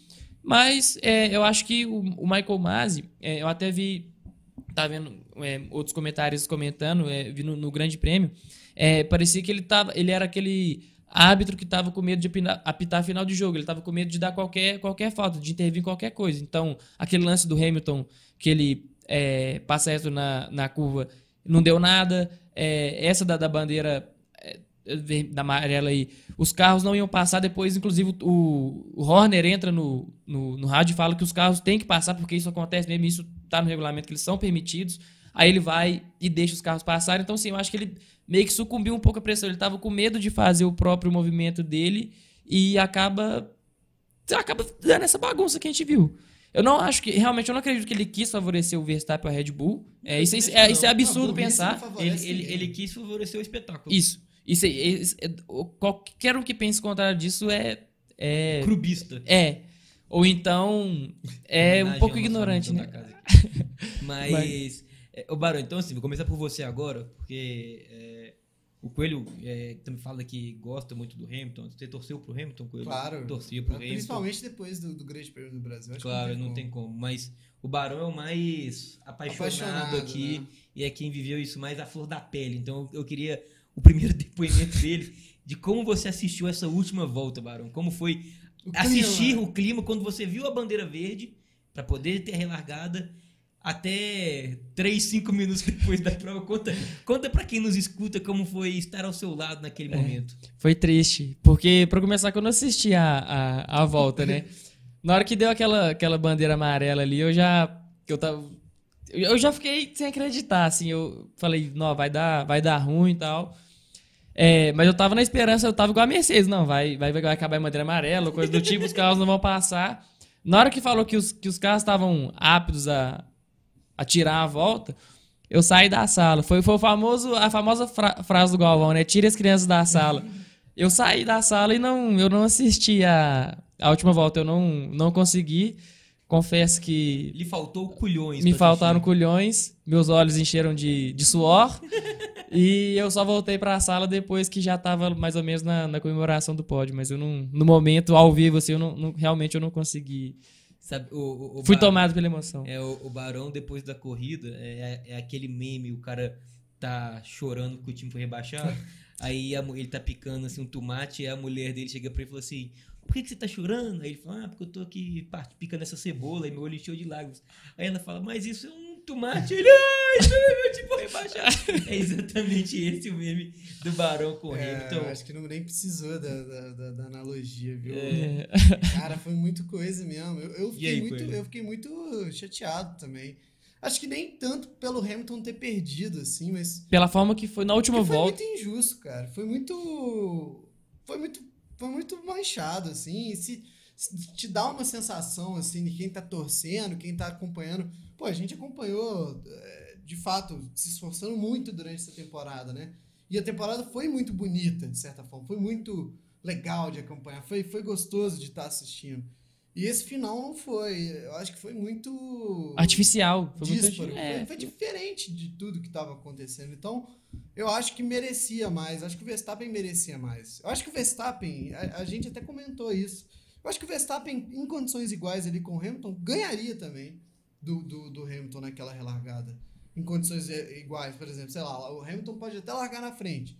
Mas é, eu acho que o, o Michael Masi, é, eu até vi tá vendo é, outros comentários comentando, é, vi no, no, Grande Prêmio, é, parecia que ele, tava, ele era aquele árbitro que estava com medo de apitar, apitar final de jogo, ele estava com medo de dar qualquer, qualquer falta, de intervir em qualquer coisa. Então, aquele lance do Hamilton, que ele é, passa reto na, na curva, não deu nada. É, essa da, da bandeira da amarela aí, os carros não iam passar. Depois, inclusive, o, o Horner entra no, no, no rádio e fala que os carros têm que passar, porque isso acontece mesmo, isso está no regulamento, que eles são permitidos. Aí ele vai e deixa os carros passarem. Então, sim, eu acho que ele meio que sucumbiu um pouco à pressão. Ele estava com medo de fazer o próprio movimento dele e acaba acaba dando essa bagunça que a gente viu. Eu não acho que. Realmente, eu não acredito que ele quis favorecer o Verstappen a Red Bull. É, isso, é, é, isso é absurdo não, pensar. Ele, ele, ele, quis favorecer o espetáculo. Isso. Isso, isso, é, qualquer um que pense contrário disso é. é Clubista. É. Ou então é um pouco ignorante, né? Mas, Mas... É, ô Barão, então assim, vou começar por você agora, porque é, o Coelho é, também fala que gosta muito do Hamilton. Você torceu pro Hamilton, Coelho? Claro. Torcia pro Hamilton. Principalmente depois do, do Grande Prêmio do Brasil. Acho claro, não, tem, não tem, como. Mas o Barão é o mais apaixonado, apaixonado aqui né? e é quem viveu isso mais à flor da pele. Então eu queria o primeiro depoimento dele de como você assistiu essa última volta, Barão. Como foi o assistir clima. o clima quando você viu a bandeira verde para poder ter relargada até 3, 5 minutos depois da prova. Conta, conta para quem nos escuta como foi estar ao seu lado naquele é, momento. Foi triste, porque para começar quando eu assisti a, a, a volta, né? Na hora que deu aquela, aquela bandeira amarela ali, eu já eu tava eu já fiquei sem acreditar, assim, eu falei, não, vai dar, vai dar ruim e tal. É, mas eu tava na esperança, eu tava igual a Mercedes, não, vai, vai, vai acabar em bandeira amarela, coisa do tipo, os carros não vão passar. Na hora que falou que os, que os carros estavam aptos a, a tirar a volta, eu saí da sala. Foi, foi o famoso, a famosa fra, frase do Galvão, né? Tire as crianças da sala. Eu saí da sala e não, eu não assisti a, a última volta, eu não, não consegui. Confesso que. Lhe faltou culhões. Me faltaram culhões, meus olhos encheram de, de suor. e eu só voltei para a sala depois que já estava mais ou menos na, na, comemoração do pódio. Mas eu não. No momento, ao vivo, assim, eu não, não realmente eu não consegui. Sabe, o, o, o Fui Barão, tomado pela emoção. É, o, o Barão, depois da corrida, é, é, é aquele meme, o cara tá chorando que o time foi rebaixado. aí a, ele tá picando assim um tomate e a mulher dele chega pra ele e fala assim: por que, que você tá chorando? Aí ele fala, ah, porque eu tô aqui picando essa cebola e meu olho encheu de lágrimas. Aí ela fala, mas isso é um tomate. Ele, ah, isso é tipo rebaixar. é exatamente esse o meme do Barão com o é, Hamilton. Acho que não nem precisou da, da, da, da analogia, viu? É. Cara, foi muito coisa mesmo. Eu, eu, fiquei aí, muito, eu fiquei muito chateado também. Acho que nem tanto pelo Hamilton ter perdido, assim, mas. Pela forma que foi na última foi volta. Foi muito injusto, cara. Foi muito. Foi muito foi muito manchado, assim. Se, te dá uma sensação, assim, de quem tá torcendo, quem tá acompanhando. Pô, a gente acompanhou, eh, de fato, se esforçando muito durante essa temporada, né? E a temporada foi muito bonita, de certa forma. Foi muito legal de acompanhar. Foi, foi gostoso de estar tá assistindo. E esse final não foi. Eu acho que foi muito. Artificial. Foi, dísparo. muito... É. Foi, foi, diferente de tudo que estava acontecendo. Então, eu acho que merecia mais. Acho que o Verstappen merecia mais. Eu acho que o Verstappen, a, a gente até comentou isso. Eu acho que o Verstappen, em condições iguais ali com o Hamilton, ganharia também do, do, do Hamilton naquela relargada. Em condições iguais, por exemplo, sei lá, o Hamilton pode até largar na frente.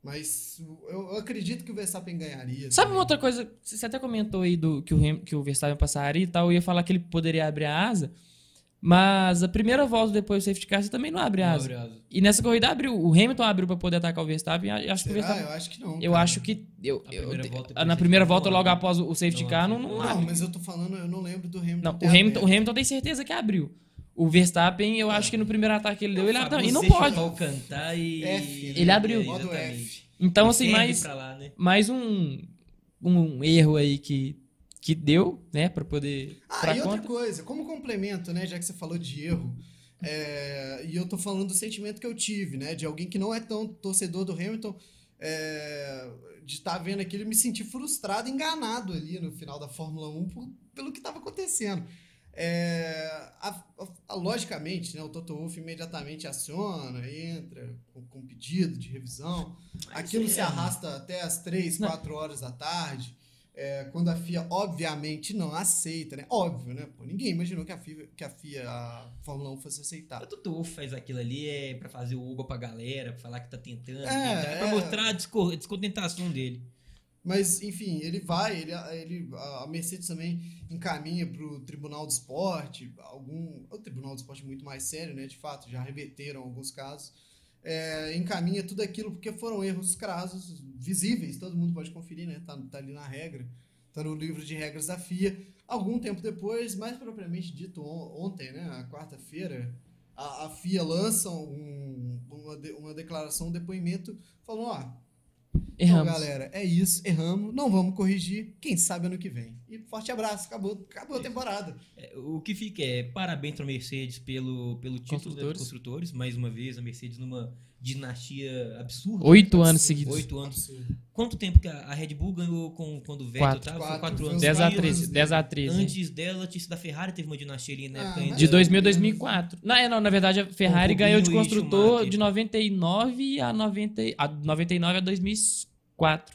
Mas eu, acredito que o Verstappen ganharia. Sabe uma outra coisa? Você até comentou aí do, que, o, que o Verstappen passaria e tal. Eu ia falar que ele poderia abrir a asa. Mas a primeira volta depois do safety car você também não abre asa. Não abre asa. E nessa corrida abriu. O Hamilton abriu para poder atacar o Verstappen. Acho que o Verstappen, eu acho que não. Eu cara. acho que. Eu, eu, primeira na primeira volta, logo após o safety não, car, não, não, não, mas eu tô falando, eu não lembro do Hamilton. Não, o Hamilton, o Hamilton tem certeza que abriu. O Verstappen, eu acho que no primeiro ataque que ele deu, ele abriu. E não pode. cantar e. F, né? Ele abriu. Modo F. Então, assim, mais, lá, né? mais um, um erro aí que, que deu, né, para poder. Ah, e conta. outra coisa, como complemento, né, já que você falou de erro, é, e eu tô falando do sentimento que eu tive, né, de alguém que não é tão torcedor do Hamilton, é, de estar tá vendo aquilo e me sentir frustrado, enganado ali no final da Fórmula 1 por, pelo que estava acontecendo. É, a, a, a, logicamente, né, o Toto Wolff imediatamente aciona, entra com, com pedido de revisão. Mas Aquilo é, se arrasta até as 3, 4 horas da tarde. É, quando a FIA, obviamente, não aceita, né? Óbvio, né? Pô, ninguém imaginou que a FIA, que a, FIA, a Fórmula 1 fosse aceitar. O Wolff faz aquilo ali é pra fazer o Uba pra galera, pra falar que tá tentando, é, tentar, pra é. mostrar a descontentação dele. Mas, enfim, ele vai, ele, ele, a Mercedes também encaminha para o Tribunal do Esporte, algum, o Tribunal do Esporte é muito mais sério, né? De fato, já reverteram alguns casos. É, encaminha tudo aquilo porque foram erros crassos, visíveis, todo mundo pode conferir, né? Tá, tá ali na regra, tá no livro de regras da FIA. Algum tempo depois, mais propriamente dito ontem, né? A quarta-feira, a, a, FIA lança um, uma, de, uma declaração, um depoimento, falando, ó, Erramos. Então, galera, é isso. Erramos. Não vamos corrigir. Quem sabe ano que vem. E forte abraço. Acabou, acabou a temporada. É, o que fica é parabéns para a Mercedes pelo, pelo título construtores. dos construtores. Mais uma vez, a Mercedes numa dinastia absurda. Oito anos seguidos. Oito anos. Absurdo. Quanto tempo que a Red Bull ganhou com, quando o Vettel quatro. tava? Quatro, quatro anos. 10 a 13. 10 a 13. Antes dela, tinha da Ferrari, teve uma dinastia ali na ah, época De 2000 a 2004. Não, é, não, na verdade, a Ferrari ganhou de construtor de 99 a, 90, a 99 a 2004,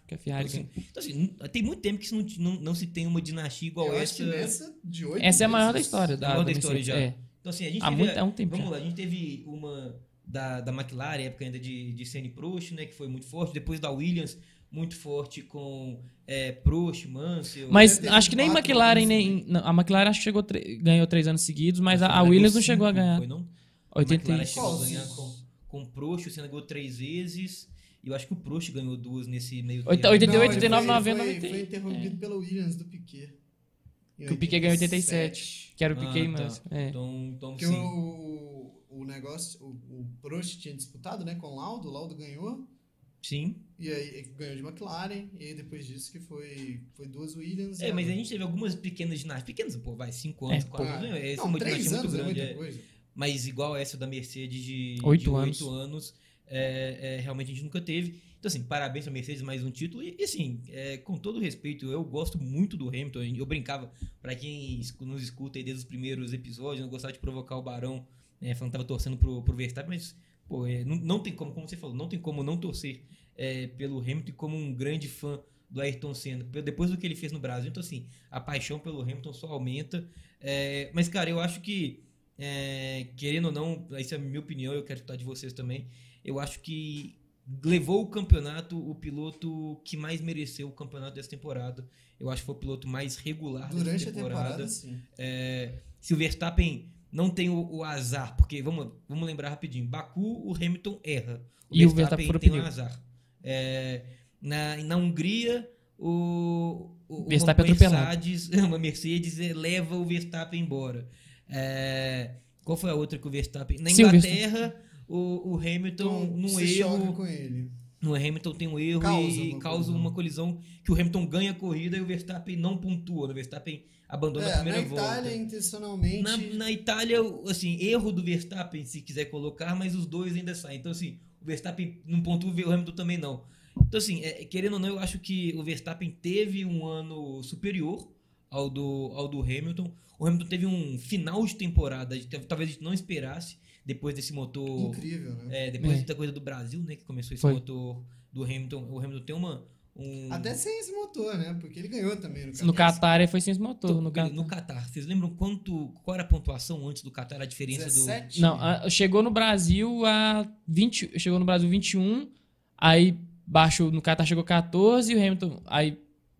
que a Ferrari então, assim, então, assim, tem muito tempo que não, não, não, se tem uma dinastia igual Eu essa. essa de 8 Essa é a maior da história. Da, a maior da, história já. É. Então, assim, a gente Há teve, muito, é um tempo Vamos já. lá, a gente teve uma da, da McLaren, época ainda de, de Senna e Prost, né, que foi muito forte. Depois da Williams, muito forte com é, Prost, Mansell. Mas acho que nem McLaren, nem. Não, a McLaren acho que chegou, ganhou três anos seguidos, mas a, a Williams não chegou a ganhar. Foi, não? 80 chegou a ganhar com, com Prost, o Senna ganhou três vezes. E eu acho que o Prost ganhou duas nesse meio tempo. 88, 89, 90, 90. Foi interrompido é. pelo Williams do Piquet. Que o Piquet ganhou 87. Que era o Piquet ah, e tá. É. Então, então Porque sim. O, o negócio, o, o Prost tinha disputado né, com o Laudo, o Laudo ganhou. Sim. E aí ganhou de McLaren, e aí depois disso que foi, foi duas Williams. É, mas a gente teve algumas pequenas ginásticas. Pequenas, pô, vai, cinco anos, é, quatro anos. Ah, é, não, três anos muito grande. É muita é, Mas igual essa da Mercedes de oito anos, anos é, é, realmente a gente nunca teve. Então, assim, parabéns pra Mercedes, mais um título. E, assim, é, com todo respeito, eu gosto muito do Hamilton. Eu brincava, para quem nos escuta aí desde os primeiros episódios, eu gostava de provocar o Barão, é, falando que tava torcendo pro, pro Verstappen, mas, pô, é, não, não tem como, como você falou, não tem como não torcer é, pelo Hamilton como um grande fã do Ayrton Senna, depois do que ele fez no Brasil. Então, assim, a paixão pelo Hamilton só aumenta. É, mas, cara, eu acho que, é, querendo ou não, essa é a minha opinião, eu quero escutar de vocês também. Eu acho que levou o campeonato o piloto que mais mereceu o campeonato dessa temporada. Eu acho que foi o piloto mais regular Durante dessa temporada. A temporada sim. É, se o Verstappen não tem o, o, azar, porque vamos, vamos lembrar rapidinho, Baku, o Hamilton erra. O e Verstappen, o Verstappen tem um azar. É, na, na Hungria, o, o Verstappen uma Mercedes, uma Mercedes leva o Verstappen embora. É, qual foi a outra que o Verstappen? Na Inglaterra, o, o Hamilton, então, num erro. com ele. No Hamilton tem um erro causa e uma causa colisão. uma colisão que o Hamilton ganha a corrida e o Verstappen não pontua. O Verstappen abandona é, a primeira na volta. Na Itália, intencionalmente. Na, na, Itália, assim, erro do Verstappen, se quiser colocar, mas os dois ainda saem. Então, assim, o Verstappen não pontua, o Hamilton também não. Então, assim, é, querendo ou não, eu acho que o Verstappen teve um ano superior ao do, ao do Hamilton. O Hamilton teve um final de temporada, talvez a gente não esperasse depois desse motor. Incrível, né? É, depois é. da coisa do Brasil, né? Que começou esse Foi. motor do Hamilton. O Hamilton tem uma. Um... Até sem esse motor, né? Porque ele ganhou também no Qatar. No Qatar foi sem esse motor. No, Qatar. no Qatar. Vocês lembram quanto. Qual era a pontuação antes do Qatar? A diferença 17? do. Não, a, chegou no Brasil a 20. Chegou no Brasil 21. Aí baixou. No Qatar chegou 14 e o Hamilton. Aí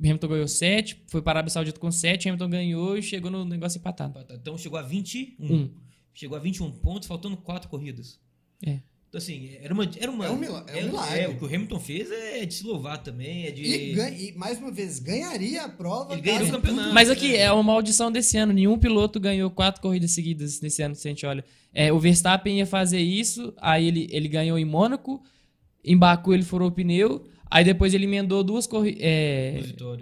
Hamilton ganhou 7, foi para a Arábia Saudita com 7, Hamilton ganhou e chegou no negócio empatado. Então chegou a 21. Um. Chegou a 21 pontos, faltando 4 corridas. É. Então, assim, era uma. Era uma é um, milagre, é um milagre. É, o que o Hamilton fez é de se louvar também. É de... e, ganha, e, mais uma vez, ganharia a prova. Ele ganharia o campeonato. Mas aqui, é uma maldição desse ano. Nenhum piloto ganhou quatro corridas seguidas nesse ano, se a gente olha. É, o Verstappen ia fazer isso, aí ele, ele ganhou em Mônaco, em Baku ele furou o pneu, Aí depois ele emendou duas corridas. É...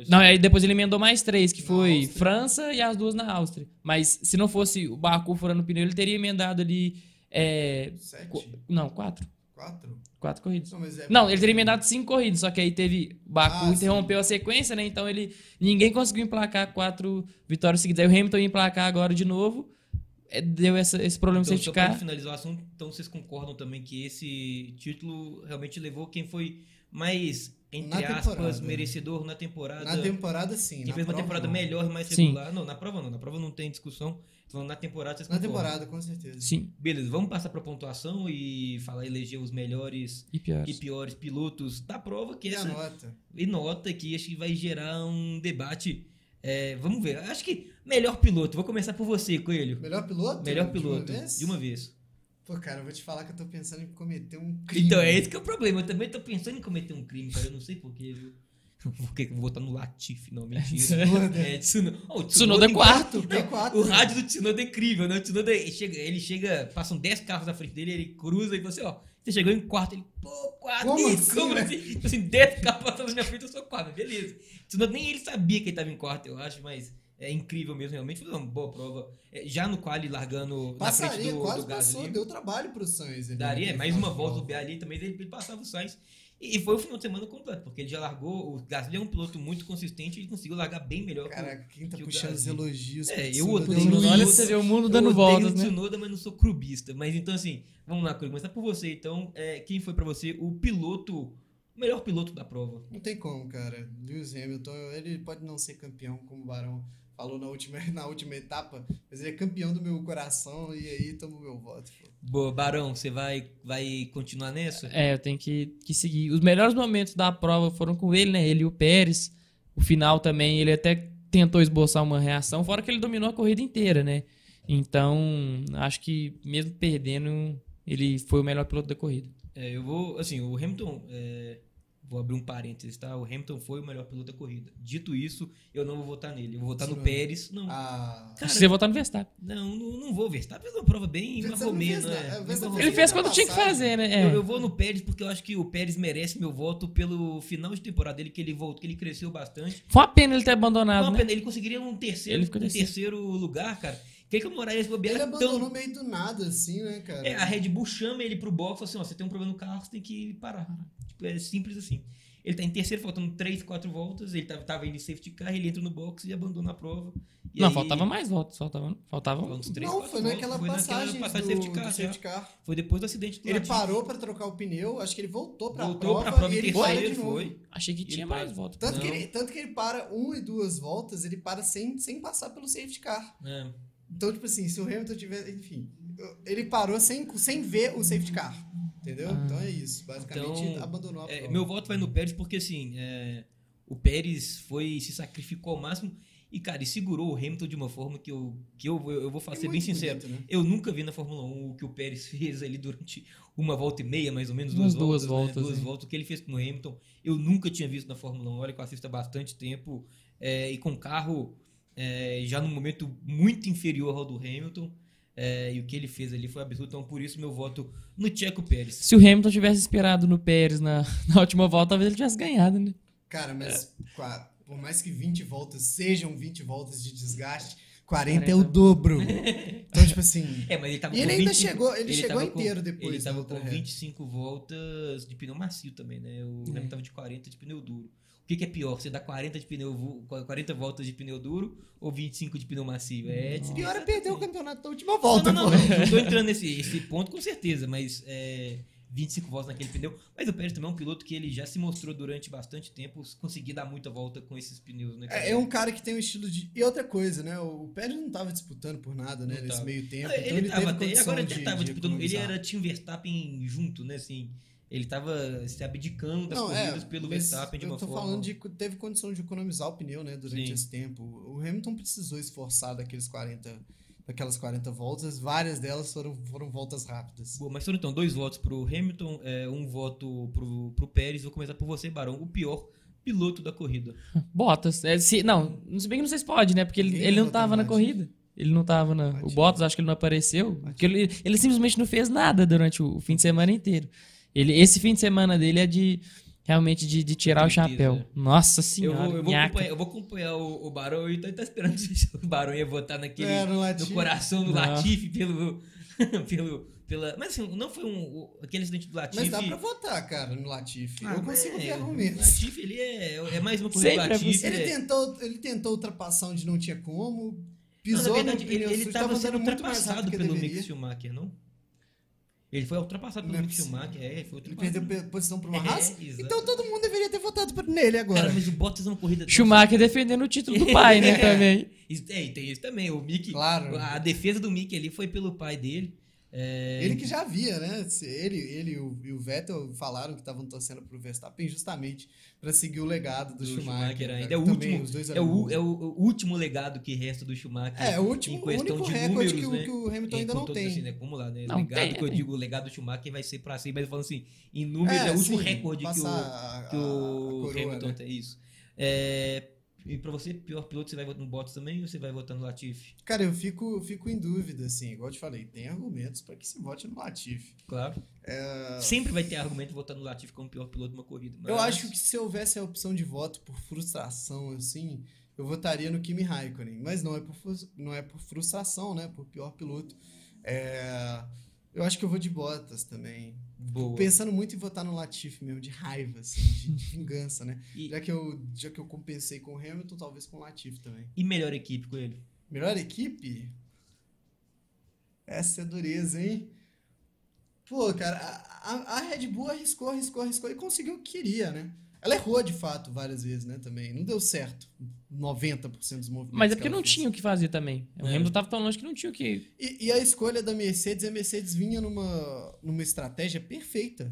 Não, aí depois ele emendou mais três, que foi França e as duas na Áustria. Mas se não fosse o Baku furando o pneu, ele teria emendado ali. É... Sete? Qu... Não, quatro. Quatro? Quatro corridas. Não, é... não, ele teria emendado cinco corridas, só que aí teve. Baku ah, interrompeu sim. a sequência, né? Então ele. Ninguém conseguiu emplacar quatro vitórias seguidas. Aí o Hamilton ia emplacar agora de novo. É, deu essa, esse problema então, de safety car. finalizar o assunto, então vocês concordam também que esse título realmente levou quem foi mais, entre na aspas, né? merecedor na temporada? Na temporada, sim. Quem fez uma temporada não. melhor e mais regular? Sim. Não, na prova não. Na prova não tem discussão. Falando na temporada, vocês Na temporada, com certeza. Sim. Beleza, vamos passar para pontuação e falar eleger os melhores e piores, e piores pilotos da prova. Que e essa, a nota. E nota que acho que vai gerar um debate é, vamos ver. Acho que melhor piloto. Vou começar por você, Coelho. Melhor piloto? Melhor piloto. De uma vez? De uma vez. Pô, cara, eu vou te falar que eu tô pensando em cometer um crime. Então, é esse que é o problema. Eu também tô pensando em cometer um crime, cara. Eu não sei porquê, viu? Porque vou botar no Latifi, não, mentira. é, Tsunoda. Oh, Tsunoda é quarto. É quarto. O rádio do Tsunoda é incrível, né? O Tsunoda chega, ele chega, passam 10 carros na frente dele, ele cruza e fala assim, ó, você chegou em quarto, ele, pô, quarto, como isso, assim? Como assim? Tipo assim, 10 carros passando na minha frente, eu sou quarto, beleza. Tsunoda nem ele sabia que ele tava em quarto, eu acho, mas é incrível mesmo, realmente. Foi uma boa prova. É, já no quali, largando Passaria, na frente do, quase do Gasly. Passou, deu trabalho pro Sainz. Daria, é, mais uma volta do ali também, ele passava o Sainz. E foi o final de semana completo, porque ele já largou. O Gasly é um piloto muito consistente e conseguiu largar bem melhor. Cara, que, quem tá puxando os elogios. É, eu odeio Tsunoda. Olha você vê o mundo dando voltas, né? Tsunoda, mas não sou clubista. Mas então, assim, vamos lá, começar por você. Então, é, quem foi para você o piloto, o melhor piloto da prova? Não tem como, cara. Lewis Hamilton, ele pode não ser campeão como Barão falou na última, na última etapa, mas ele é campeão do meu coração e aí toma o meu voto. Pô. Boa, Barão, você vai, vai continuar nessa? É, eu tenho que, que seguir. Os melhores momentos da prova foram com ele, né? Ele e o Pérez. O final também, ele até tentou esboçar uma reação, fora que ele dominou a corrida inteira, né? Então, acho que mesmo perdendo, ele foi o melhor piloto da corrida. É, eu vou, assim, o Hamilton, é, Vou abrir um parênteses, tá? O Hamilton foi o melhor piloto da corrida. Dito isso, eu não vou votar nele. Eu vou votar Sim, no Pérez. Não. Ah. Cara, Você votar no Verstappen. Não, não, não vou. Verstappen fez uma prova bem marromena. Né? Ele fez quando tinha que fazer, né? É. Eu, eu, vou no Pérez porque eu acho que o Pérez merece meu voto pelo final de temporada dele, que ele voltou, que ele cresceu bastante. Foi uma pena ele ter abandonado. Foi uma né? pena. Ele conseguiria um terceiro, um terceiro lugar, cara. Que que o Moraes bobear Ele abandonou tão... meio do nada, assim, né, cara? É, a Red Bull chama ele pro box e fala assim: ó, você tem um problema no carro, você tem que parar. Tipo, é simples assim. Ele tá em terceiro, faltando 3, 4 voltas. Ele tava, tava indo em safety car, ele entra no box e abandona a prova. E não, aí... faltava mais voltas. Faltava, faltava uns 3, não, foi naquela voltas, passagem, foi naquela passagem do, safety car, safety car. Foi depois do acidente do Ele parou para trocar o pneu, acho que ele voltou para voltou a prova. Pra prova e ele terceiro, foi. Achei que tinha mais voltas. Tanto que, ele, tanto que ele para uma e duas voltas, ele para sem, sem passar pelo safety car. É. Então, tipo assim, se o Hamilton tiver. Enfim, ele parou sem, sem ver o safety car. Entendeu? Ah. Então é isso. Basicamente então, abandonou a é, Meu voto vai no Pérez porque, assim, é, o Pérez foi se sacrificou ao máximo e, cara, e segurou o Hamilton de uma forma que eu, que eu, eu vou ser bem sincero. Bonito, né? Eu nunca vi na Fórmula 1 o que o Pérez fez ali durante uma volta e meia, mais ou menos, duas, duas voltas. Duas voltas, né? duas voltas. O que ele fez com o Hamilton, eu nunca tinha visto na Fórmula 1. Olha que eu assisto há bastante tempo. É, e com carro é, já num momento muito inferior ao do Hamilton. É, e o que ele fez ali foi absurdo. Então, por isso, meu voto no Tcheco Pérez. Se o Hamilton tivesse esperado no Pérez na, na última volta, talvez ele tivesse ganhado, né? Cara, mas é. por mais que 20 voltas sejam 20 voltas de desgaste, 40, 40. é o dobro. Então, tipo assim. É, mas ele tava e ele 20, ainda chegou, ele, ele chegou inteiro com, depois. Ele tava com 25 voltas de pneu macio também, né? O é. Hamilton tava de 40 de pneu duro que, que é pior? Você dá 40, de pneu, 40 voltas de pneu duro ou 25 de pneu macio? É, pior é perder o campeonato na última volta. Não, não, não. não, tô entrando nesse esse ponto com certeza, mas é, 25 voltas naquele pneu. Mas o Pérez também é um piloto que ele já se mostrou durante bastante tempo conseguir dar muita volta com esses pneus, né? É, é, um cara que tem um estilo de. E outra coisa, né? O Pérez não estava disputando por nada, né? nesse meio tempo. Ele, então ele, tava até, agora ele de, tava disputando. Ele era Team Verstappen junto, né? Assim. Ele estava se abdicando das não, é, corridas é, pelo Verstappen de uma forma... Eu tô falando de teve condição de economizar o pneu, né, durante Sim. esse tempo. O Hamilton precisou esforçar daqueles 40 daquelas 40 voltas, várias delas foram, foram voltas rápidas. Boa, mas foram então dois votos pro Hamilton, é, um voto pro, pro Pérez. Vou começar por você, Barão, o pior piloto da corrida. Bottas. É, se, não, se bem que não sei se pode, né? Porque ele, ele não estava na corrida. Ele não estava na. O Bottas, acho que ele não apareceu. Porque ele, ele simplesmente não fez nada durante o, o fim de semana inteiro. Ele, esse fim de semana dele é de realmente de, de tirar o chapéu. Nossa senhora. Eu vou, eu vou acompanhar, eu vou acompanhar o, o Barão e tô, tô esperando se o Barão ia votar naquele. É, no, no, coração do Latifi pelo. pelo pela, mas assim, não foi um, aquele acidente do Latifi. Mas dá pra votar, cara, no Latifi. Ah, eu consigo é, ver argumentos. O Latifi, ele é, é mais uma corrida do Latifi. Ele, é... tentou, ele tentou ultrapassar onde não tinha como. Pisou não, na verdade, ele, ele tava sendo ultrapassado pelo Mick Schumacher, não? Ele foi ultrapassado pelo Mick Schumacher, é, foi Ele perdeu posição para uma é, raça? Então todo mundo deveria ter votado nele agora. Cara, mas o Bottas não corrida... Schumacher defendendo o título do pai, né, também. É, tem isso também. O Mick... Claro. A defesa do Mick ali foi pelo pai dele. É... Ele que já via, né? Ele, ele e o Vettel falaram que estavam torcendo pro Verstappen justamente para seguir o legado do, do Schumacher. Schumacher né? ainda. É o, último, é, o, é o último legado que resta do Schumacher. É, o último, em questão o único de recorde números, que, né? que, o Hamilton ainda não tem. Assim, né? Como lá, né? Não legado tem, que eu digo, o legado do Schumacher vai ser para sempre, mas falando assim, em números, é, é o último sim, recorde que o, que o a, a Hamilton né? tem. Isso. É, e pra você, pior piloto, você vai votar no Bottas também ou você vai votar no Latifi? Cara, eu fico, fico em dúvida, assim, igual eu te falei, tem argumentos para que se vote no Latifi. Claro. É... Sempre vai ter argumento votar no Latifi como pior piloto de uma corrida. Mas... Eu acho que se houvesse a opção de voto por frustração, assim, eu votaria no Kimi Raikkonen. Mas não é por, não é por frustração, né? Por pior piloto. É... Eu acho que eu vou de Bottas também. Boa. Pensando muito em votar no Latifi mesmo, de raiva, assim, de, de vingança, né? E, já, que eu, já que eu compensei com o Hamilton, talvez com o Latifi também. E melhor equipe com ele? Melhor equipe? Essa é dureza, hein? Pô, cara, a, a Red Bull arriscou, arriscou, arriscou e conseguiu o que queria, né? Ela errou de fato várias vezes, né? Também. Não deu certo 90% dos movimentos. Mas é porque não fez. tinha o que fazer também. O é. Hamilton tava tão longe que não tinha o que. E, e, a escolha da Mercedes, a Mercedes vinha numa, numa estratégia perfeita.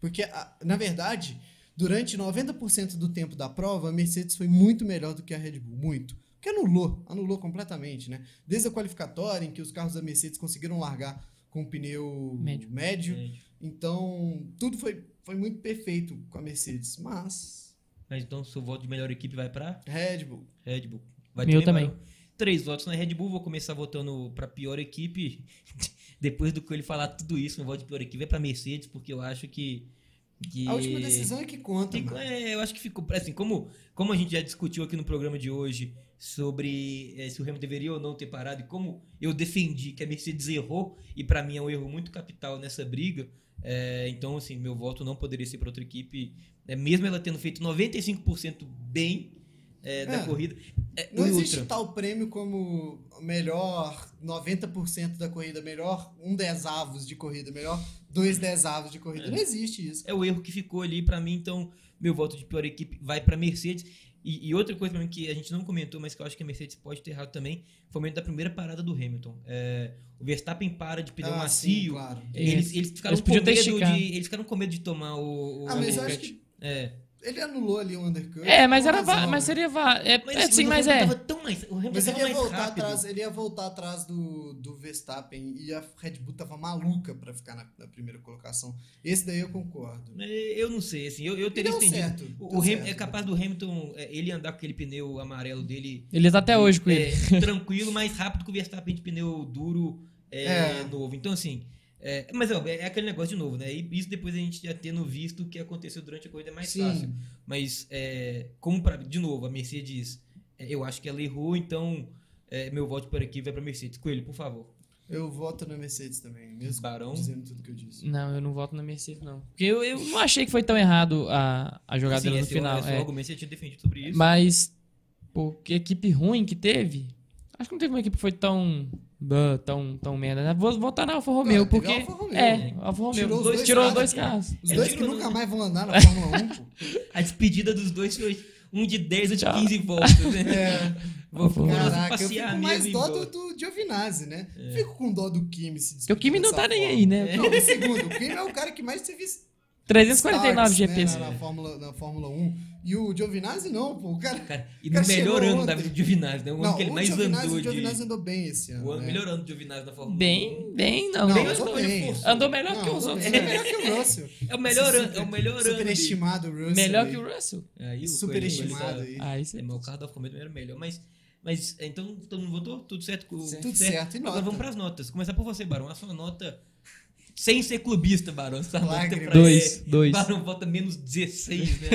Porque, a, na verdade, durante 90% do tempo da prova, a Mercedes foi muito melhor do que a Red Bull. Muito. Porque anulou, anulou completamente, né? Desde a qualificatória, em que os carros da Mercedes conseguiram largar com pneu médio. médio. médio. Então, tudo foi foi muito perfeito com a Mercedes, mas. Mas então, seu voto de melhor equipe vai para Red Bull. Red Bull. Vai Meu também. Três votos na Red Bull, vou começar votando para pior equipe. Depois do que ele falar tudo isso, meu voto de pior equipe é para Mercedes, porque eu acho que que... A última decisão é que conta. Que, é, eu acho que ficou. Assim, como, como a gente já discutiu aqui no programa de hoje sobre é, se o Hamilton deveria ou não ter parado, e como eu defendi que a Mercedes errou, e para mim é um erro muito capital nessa briga, é, então, assim, meu voto não poderia ser para outra equipe, é, mesmo ela tendo feito 95% bem é, da é. corrida. É, não existe tal prêmio como melhor 90% da corrida, melhor um desavos de corrida, melhor dois desavos de corrida. Não existe isso. É o erro que ficou ali para mim, então meu voto de pior equipe vai para Mercedes. E, e, outra coisa que a gente não comentou, mas que eu acho que a Mercedes pode ter errado também, foi o momento da primeira parada do Hamilton. É, o Verstappen para de pneu ah, macio. Sim, claro. Eles, eles ficaram eles com medo de. Eles ficaram com medo de tomar o. o ah, mas eu acho que. É. Ele anulou ali o undercut. É, mas era va- mas seria é, mas, é, sim, mas, é. Tão mais, o mas ele ia voltar rápido. atrás, ele ia voltar atrás do, do Verstappen e a Red Bull tava maluca para ficar na, na, primeira colocação. Esse daí eu concordo. Eu não sei, assim, eu, eu teria entendido. Certo, o, o certo. é capaz do Hamilton é, ele andar com aquele pneu amarelo dele. Ele tá até hoje com é, ele. tranquilo, mais rápido que o Verstappen de pneu duro é, é. novo. Então assim, é, mas ó, é aquele negócio de novo, né? E isso depois a gente já tendo visto o que aconteceu durante a corrida é mais Sim. fácil. Mas, é, como pra, de novo, a Mercedes, é, eu acho que ela errou, então é, meu voto por aqui vai pra Mercedes. Coelho, por favor. Eu voto na Mercedes também, mesmo Barão. dizendo tudo que eu disse. Não, eu não voto na Mercedes, não. Porque eu, eu não achei que foi tão errado a, a jogada Sim, no final. É, é. argumento você tinha defendido sobre isso. Mas, pô, que equipe ruim que teve. Acho que não teve uma equipe que foi tão tão, tão merda. Né? Vou votar na Alfa Romeo, não, porque. Alfa Romeo, é, né? Alfa Romeo. Tirou, dois, tirou dois carros. Os dois que nunca mais vão andar na Fórmula 1. A despedida dos dois foi um de 10 e de 15 voltas. Né? É. Vou, Caraca, eu fico mais dó do, do Giovinazzi, né? É. Fico com dó do Kimi se Porque o Kimi não tá nem aí, né? Não, segundo, o Kimi é o cara que mais teve 349 GPs. Né, na, na, Fórmula, na Fórmula 1. E o Giovinazzi não, pô. O cara, cara e no melhor ano da vida do Giovinazzi, né? O ano que ele mais Giovinazzi, andou. O Giovinazzi andou bem esse ano. O ano, né? melhor ano do Giovinazzi na Fórmula bem, 1. Bem, não. não bem, andou, bem. andou melhor não, que os outros. É melhor que o Russell. É o melhor ano. É o melhor ano. Superestimado o Russell. Melhor que o Russell. Aí, Superestimado aí. Ah, isso é. Meu carro da Fórmula 1 era melhor, mas... Mas então todo mundo votou? Tudo certo? Tudo certo. certo. E Agora vamos para as notas. Começar por você, Barão. A sua nota sem ser clubista, Barão. Dois, dois. Barão vota menos 16, né?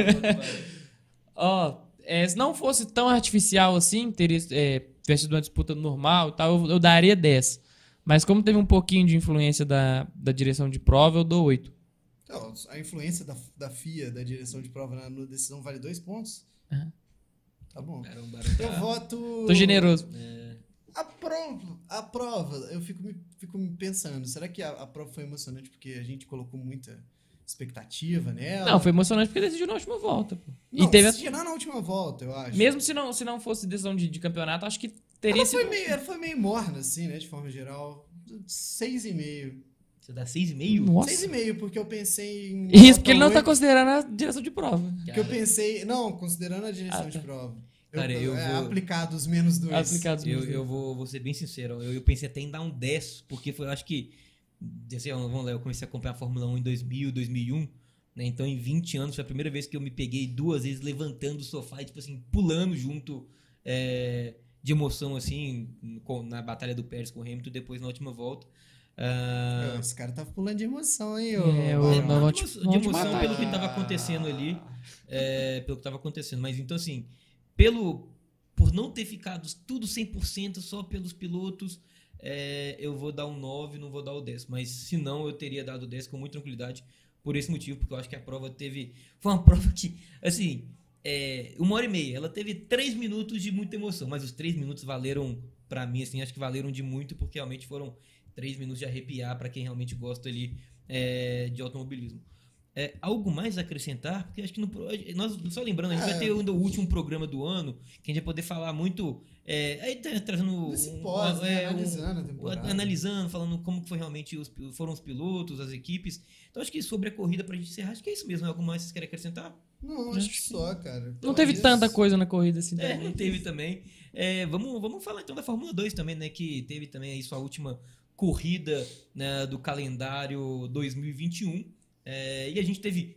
Ó, oh, é, se não fosse tão artificial assim, teria é, tivesse sido uma disputa normal e tal, eu, eu, daria 10. Mas como teve um pouquinho de influência da, da direção de prova, eu dou 8. Então, a influência da, da FIA, da direção de prova na, na decisão, vale dois pontos? Uhum. Tá bom. Eu voto. Tô generoso. É... A prova, a prova, eu fico me, fico me pensando, será que a, a prova foi emocionante porque a gente colocou muita expectativa nela? Não, foi emocionante porque decidiu na última volta. Pô. Não, e teve decidiu na última volta, eu acho. Mesmo se não, se não fosse decisão de, de campeonato, acho que teria ela sido... Foi meio, ela foi meio morna, assim, né, de forma geral. Seis e meio. Você dá 6,5? Nossa. 6,5, porque eu pensei em. Isso, porque ele não 8, tá considerando a direção de prova. Porque eu pensei. Não, considerando a direção ah, tá. de prova. Eu, Cara, eu é, vou... Aplicados menos 2. Aplicados eu, eu vou, vou ser bem sincero. Eu, eu pensei até em dar um 10, porque foi, eu acho que. Assim, vamos lá, eu comecei a acompanhar a Fórmula 1 em 2000, 2001. Né? Então, em 20 anos, foi a primeira vez que eu me peguei duas vezes levantando o sofá e, tipo assim, pulando junto é, de emoção, assim, na Batalha do Pérez com o Hamilton, depois na última volta. Uh... Esse cara tava pulando de emoção, hein? É, eu, não, de, emoção, de emoção pelo que tava acontecendo ali. É, pelo que tava acontecendo. Mas então, assim, pelo por não ter ficado tudo 100% só pelos pilotos, é, eu vou dar um 9, não vou dar o 10. Mas se não, eu teria dado o 10 com muita tranquilidade. Por esse motivo, porque eu acho que a prova teve. Foi uma prova que, assim, é, uma hora e meia. Ela teve três minutos de muita emoção, mas os três minutos valeram, para mim, assim, acho que valeram de muito, porque realmente foram três minutos de arrepiar para quem realmente gosta ali é, de automobilismo. É, algo mais a acrescentar? Porque acho que no, nós, só lembrando, a gente é. vai ter ainda o último programa do ano, que a gente vai poder falar muito. É, aí tá trazendo. pós, um, né? analisando a temporada. Analisando, falando como foi realmente os, foram os pilotos, as equipes. Então acho que sobre a corrida, pra gente encerrar, acho que é isso mesmo. Algo mais vocês querem acrescentar? Não, acho que só, cara. Não teve tanta coisa na corrida assim. É, não teve também. É, vamos, vamos falar então da Fórmula 2 também, né? Que teve também aí sua última corrida né, do calendário 2021. É, e a gente teve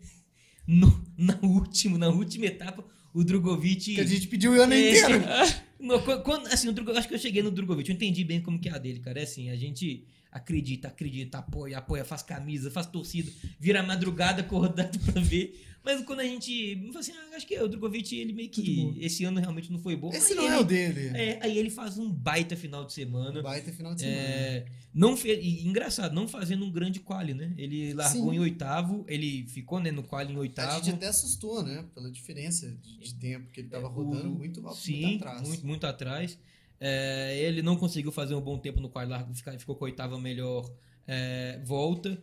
no, na, última, na última etapa o Drogovic. Que a gente pediu o ano é, inteiro. No, quando, assim, o acho que eu cheguei no Drogovic, eu entendi bem como que é a dele, cara. É assim, a gente acredita, acredita, apoia, apoia, faz camisa, faz torcida, vira madrugada acordado pra ver. Mas quando a gente. Assim, ah, acho que o Drogovic, ele meio que. Esse ano realmente não foi bom. Esse não ele, é o dele. É, aí ele faz um baita final de semana. Um baita final de semana. É, não fez, e, engraçado, não fazendo um grande quali, né? Ele largou Sim. em oitavo, ele ficou né, no quali em oitavo. A gente até assustou, né? Pela diferença de, de tempo que ele tava rodando muito, sim, muito atrás. Muito, muito atrás. É, ele não conseguiu fazer um bom tempo no quali, largou, ficou com a oitava melhor é, volta.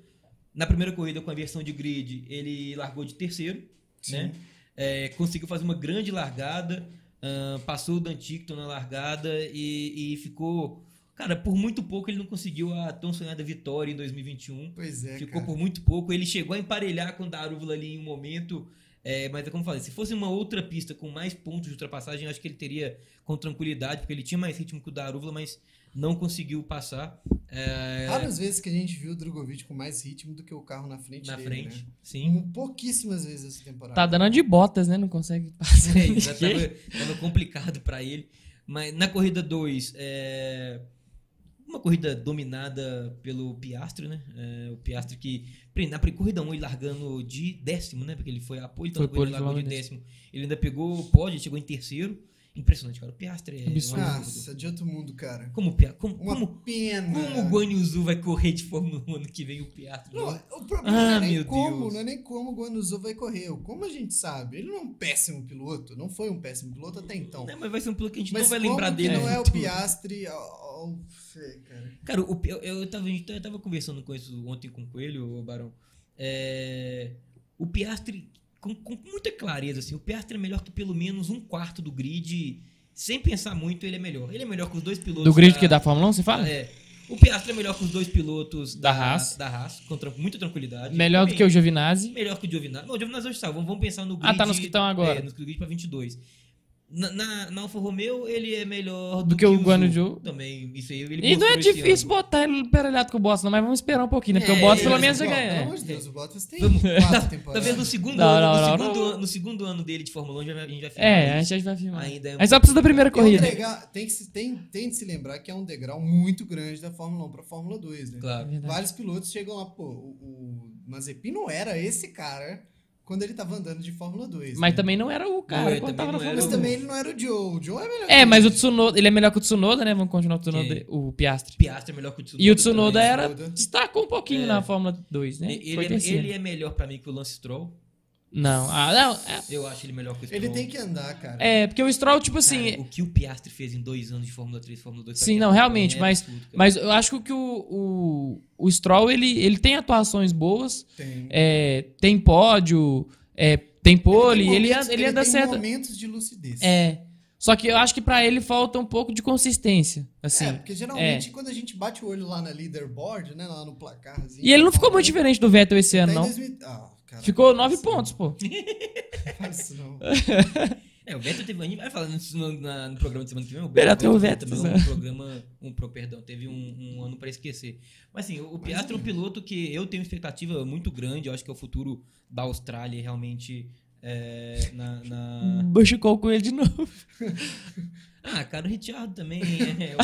Na primeira corrida, com a versão de grid, ele largou de terceiro né? É, conseguiu fazer uma grande largada, uh, passou o Dan Ticton na largada e, e, ficou. Cara, por muito pouco ele não conseguiu a tão sonhada vitória em 2021. Pois é. Ficou cara. por muito pouco. Ele chegou a emparelhar com o Darúvula ali em um momento. É, mas é como eu falei, se fosse uma outra pista com mais pontos de ultrapassagem, acho que ele teria com tranquilidade, porque ele tinha mais ritmo que o Darúvula, mas não conseguiu passar. É... Raras vezes que a gente viu o Drogovic com mais ritmo do que o carro na frente Na dele, frente, né? sim. Pouquíssimas vezes essa temporada. Tá dando de botas, né? Não consegue passar. É, tava, tava complicado para ele. Mas na corrida 2, é... uma corrida dominada pelo Piastri, né? É, o Piastri que na corrida 1 um, ele largando de décimo, né? Porque ele foi a apoio, então foi ele largou de décimo. Ele ainda pegou o pódio, chegou em terceiro. Impressionante, cara. O Piastre é. Absurdo. Nossa, de outro mundo, cara. Como o Piastre. Como, Uma como, pena. Como o Guanyuzu vai correr de Fórmula 1 ano que vem o Piastre? Não, o problema ah, não é nem como, Deus. não é nem como o Guanyuzu vai correr. Como a gente sabe, ele não é um péssimo piloto. Não foi um péssimo piloto até então. Não, mas vai ser um piloto que a gente mas não vai lembrar dele. não é o Piastre. Oh, oh, cara. Cara, o, eu, eu, tava, eu tava conversando com isso ontem com o Coelho, o Barão. É, o Piastre com, com, muita clareza, assim, o Piastri é melhor que pelo menos um quarto do grid. Sem pensar muito, ele é melhor. Ele é melhor que os dois pilotos. Do grid da, que da Fórmula 1, você fala? É. O Piastri é melhor que os dois pilotos da, da Haas. Da Haas, com muita tranquilidade. Melhor Também, do que o Giovinazzi. Melhor que o Giovinazzi. Não, o Giovinazzi hoje está. Vamos, vamos pensar no grid. Ah, tá nos que estão agora. É, nos grid para 22. Na, na, na, Alfa Romeo, ele é melhor do, do que, que, o Guanaju. Também, isso aí ele E não é difícil botar ele peralhado com o Bottas, não, mas vamos esperar um pouquinho, né? Porque é, o Bottas pelo menos já ganha. Pelo amor de Deus, o Bottas tem vamos, quatro temporadas. Talvez no segundo, não, ano, não, no, segundo, no segundo ano dele de Fórmula 1 a gente vai filmar. É, a gente vai filmar. Ainda é a gente só precisa da primeira corrida. tem, que, tem, tem de se lembrar que é um degrau muito grande da Fórmula 1 pra Fórmula 2, né? Claro. Vários pilotos chegam lá, pô, o, o Mazepin não era esse cara quando ele tava andando de Fórmula 2. Mas né? também não era o cara quando tava na Fórmula 2. Mas também ele não era o Joe. O Joe é melhor. É, mas o Tsunoda, ele é melhor que o Tsunoda, né? Vamos continuar o Tsunoda, o Piastri. Piastri é melhor que o Tsunoda. E o Tsunoda também. era destacou um pouquinho é. na Fórmula 2, né? Ele, ele, ele é melhor para mim que o Lance Stroll. Não, ah, não. É... Eu acho ele melhor que o Stroll. Ele tem que andar, cara. É, porque o Stroll, tipo assim. Cara, o que o Piastri fez em dois anos de Fórmula 3, Fórmula 2. Sim, não, realmente, é mas, absurdo, mas eu acho que o, o, o Stroll, ele, ele tem atuações boas. Tem. É, tem pódio, é, tem pole, ele, ele, ele, ele anda certo. momentos de lucidez. É. Só que eu acho que para ele falta um pouco de consistência. Assim, é, porque geralmente é. quando a gente bate o olho lá na leaderboard, né, lá no placarzinho. E ele não ficou muito diferente do Vettel esse ano, não. 2000... Ah, Caramba, Ficou nove pontos, pô. Faz isso não. É, o Vettel teve. A gente vai falando isso no, na, no programa de semana que vem. O Vettel, o Vettel também um programa. Um, perdão, teve um, um ano para esquecer. Mas assim, o Piastri é um piloto que eu tenho expectativa muito grande. Eu acho que é o futuro da Austrália realmente. É, na, na... Com ele de novo. Ah, cara, o Richard também é.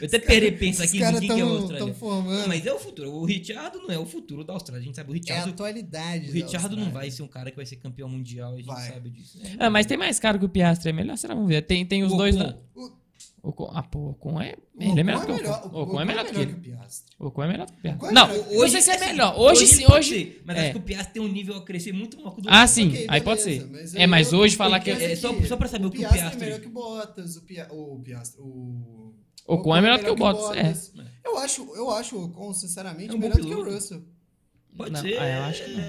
eu até perei pensar aqui em quem que é o Austrália. Formando. Não, mas é o futuro. O Richard não é o futuro da Austrália. A gente sabe o Richard. É a atualidade. O Richard não vai ser um cara que vai ser campeão mundial. A gente vai. sabe disso. É, ah, mas tem mais cara que o Piastri. É melhor, será? Vamos ver. Tem, tem os o dois. Na... O... Ocon, ah, pô, o Ocon é. Ele é melhor que o Ocon. O Ocon é melhor que ele. O Ocon é melhor que o Piastri. Não, hoje, não sei é melhor. Hoje sim, hoje. Mas acho que o Piastri tem um nível a crescer muito maior que o do Ah, sim, aí pode ser. É, mas hoje falar que. É só, só pra saber o que o Piastri. é melhor que o Bottas, o Piastri. O Ocon é melhor que o Bottas. É. Eu acho, eu acho o Ocon, sinceramente, melhor do que o Russell. Pode ser. Ah, eu acho que não.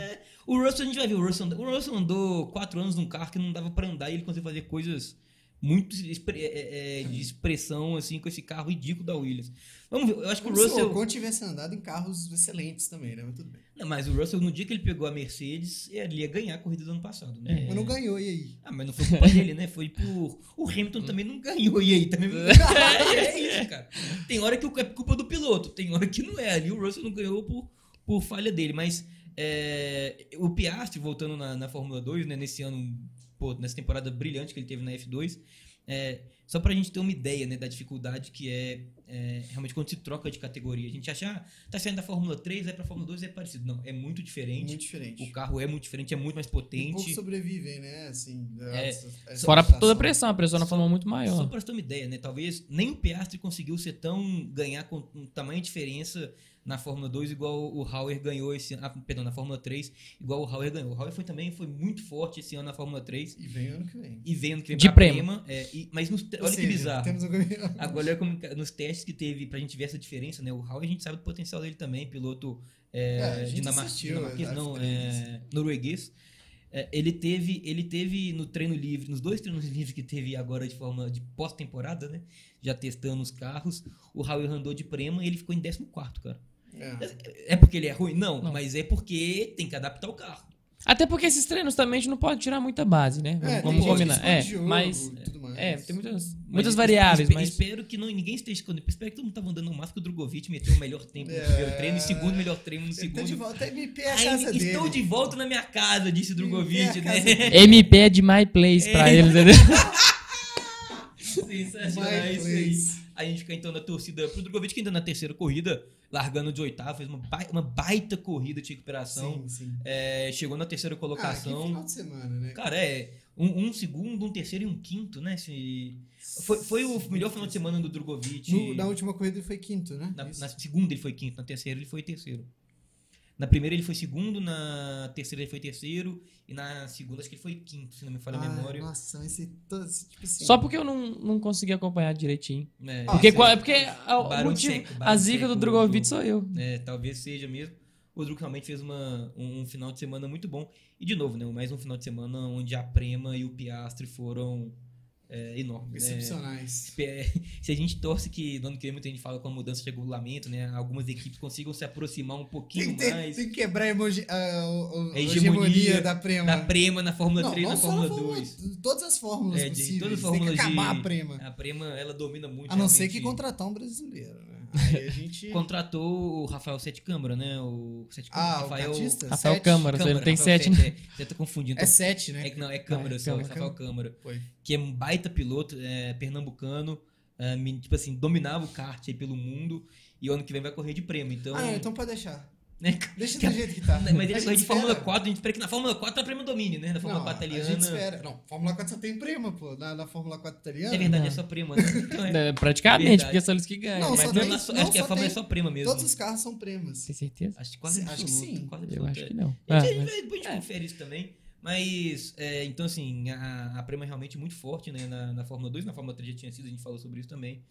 O Russell, a gente vai ver. O Russell, o Russell andou quatro anos num carro que não dava pra andar e ele conseguiu fazer coisas muito é, é, é, de expressão assim com esse carro ridículo da Williams. Vamos ver, eu acho que o Russell. Se o Ocon tivesse andado em carros excelentes também, né? Mas tudo bem. Não, mas o Russell, no dia que ele pegou a Mercedes, ele ia ganhar a corrida do ano passado, né? É. Mas não ganhou, e aí? Ah, mas não foi culpa dele, né? Foi por. O Hamilton também não ganhou, e aí? Também. é isso, cara. Tem hora que é culpa do piloto, tem hora que não é. Ali o Russell não ganhou por, por falha dele, mas. É, o Piastri, voltando na, na Fórmula 2, né, nesse ano pô, nessa temporada brilhante que ele teve na F2. É, só para a gente ter uma ideia né, da dificuldade que é, é, realmente quando se troca de categoria. A gente acha, ah, tá saindo da Fórmula 3, vai pra Fórmula 2, é parecido. Não, é muito diferente. Muito diferente. O carro é muito diferente, é muito mais potente. Um pouco sobrevivem, né? Assim, é, essa, essa fora toda a pressão, a pressão na Fórmula é muito maior. Só para ter uma ideia, né? Talvez nem o Piastri conseguiu ser tão. ganhar com um tamanho de diferença na Fórmula 2, igual o Hauer ganhou esse ano. Ah, perdão, na Fórmula 3, igual o Hauer ganhou. O Hauer foi, também foi muito forte esse ano na Fórmula 3. E vem ano que vem. E vem ano que vem De prêmio. É, e, mas nos, olha seja, que bizarro. Agora, olha como, nos testes que teve pra gente ver essa diferença, né? O Hauer a gente sabe do potencial dele também, piloto é, é, dinamarquês, não, é, norueguês. É, ele teve ele teve no treino livre, nos dois treinos livres que teve agora de forma de pós-temporada, né? Já testando os carros, o Hauer andou de prema e ele ficou em 14 cara. É. é porque ele é ruim? Não, não, mas é porque tem que adaptar o carro. Até porque esses treinos também a gente não pode tirar muita base, né? É, Vamos combinar. É, jogo, mas. É, tem muitas, muitas variáveis. Espero, mas... espero que não, ninguém esteja. Espero que todo mundo tava andando no máximo que o Drogovic meteu o melhor tempo no é. primeiro treino e segundo melhor treino no segundo. de volta, MP é a casa Aí, Estou de volta na minha casa, disse o Drogovic, né? MP é de My Place pra é. eles, entendeu? Sensacional, é isso aí. A gente fica então na torcida pro Drogovic, que ainda na terceira corrida, largando de oitavo, fez uma baita, uma baita corrida de recuperação. Sim, sim. É, chegou na terceira colocação. Ah, final de semana, né? Cara, é. Um, um, segundo, um terceiro e um quinto, né? Se, foi, foi o melhor final de semana do Drogovic. No, na última corrida ele foi quinto, né? Na, na, segunda ele foi quinto, na terceira ele foi terceiro. Na primeira ele foi segundo, na terceira ele foi terceiro, e na segunda acho que ele foi quinto, se não me falha a memória. Nossa, esse, todo, tipo assim. Só porque eu não, não consegui acompanhar direitinho. É, porque, é, qual, porque a, motivo, seco, a zica do Drogovic sou eu. É, talvez seja mesmo. O Druk realmente fez uma, um, um, final de semana muito bom. E de novo, né, mais um final de semana onde a Prema e o Piastre foram é, enormes. Né? Excepcionais. Né? Se a gente torce que no ano que vem muita gente fala com a mudança de regulamento, né? Algumas equipes consigam se aproximar um pouquinho tem, mais. Tem que quebrar a, emoji, a, a, a hegemonia, hegemonia, da Prema. Da Prema na Fórmula não, 3 na Fórmula 2. Todas as fórmulas é, de, possíveis. Todas as fórmulas tem que acabar de, a Prema. A Prema, ela domina muito. A não ser que contratar um brasileiro, né? Aí a gente... Contratou o Rafael Sete Câmara, né? O Sete Câmara. Ah, Rafael, o Rafael Câmara, Câmara, não tem Rafael sete, né? Você tá confundindo. É sete, né? É, não, é Câmara ah, é só, Câmara. Rafael Câmara. Foi. Que é um baita piloto, é, pernambucano, é, tipo assim, dominava o kart aí pelo mundo e o ano que vem vai correr de prêmio, então... Ah, então pode deixar. Né? Deixa do jeito que tá. Mas ele vai correr de Fórmula 4, a gente espera que na Fórmula 4 tá prêmio domínio, né? Na Fórmula não, 4 italiana. A gente espera. Não, Fórmula 4 só tem prêmio, pô. Na, na Fórmula 4 italiana. É verdade, não. é só prêmio, né? Então é... é praticamente, verdade. porque é só eles que ganham. Não, mas tem, não, não, acho que a Fórmula tem, é só prêmio mesmo. Todos os carros são prêmios. Tem certeza? Acho que quase acho que sim. Quase eu acho que não. Ah, a gente, mas... depois a gente confere isso também. Mas, é, então assim, a, a Prema é realmente muito forte né, na, na Fórmula 2, na Fórmula 3 já tinha sido, a gente falou sobre isso também.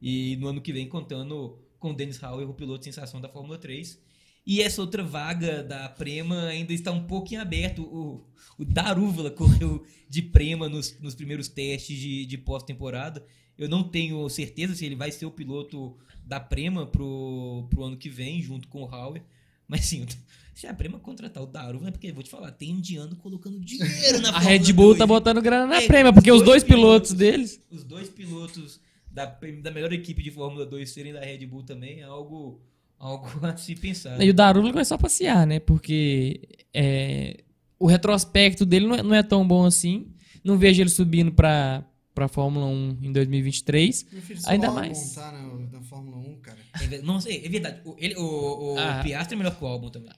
E no ano que vem, contando com o Dennis Hauer, o piloto sensação da Fórmula 3. E essa outra vaga da Prema ainda está um pouco em aberto. O, o Darúvala correu de Prema nos, nos primeiros testes de, de pós-temporada. Eu não tenho certeza se ele vai ser o piloto da Prema pro, pro ano que vem, junto com o Hauer. Mas sim, se a Prema contratar o Darúvala, é porque, vou te falar, tem indiano colocando dinheiro na A Red Bull 2. tá botando grana na é, Prema, porque os dois, pilotos, pilotos deles... Os dois pilotos da, da melhor equipe de Fórmula 2 serem da Red Bull também é algo algo a se pensar. E o Darula começou a passear, né? Porque é, o retrospecto dele não é, não é, tão bom assim. Não vejo ele subindo para para Fórmula 1 em 2023. Ainda mais. Tá na, na Fórmula 1, cara. É, não sei, é verdade. O, ele, o, o ah. Piastri é melhor que o Albon também.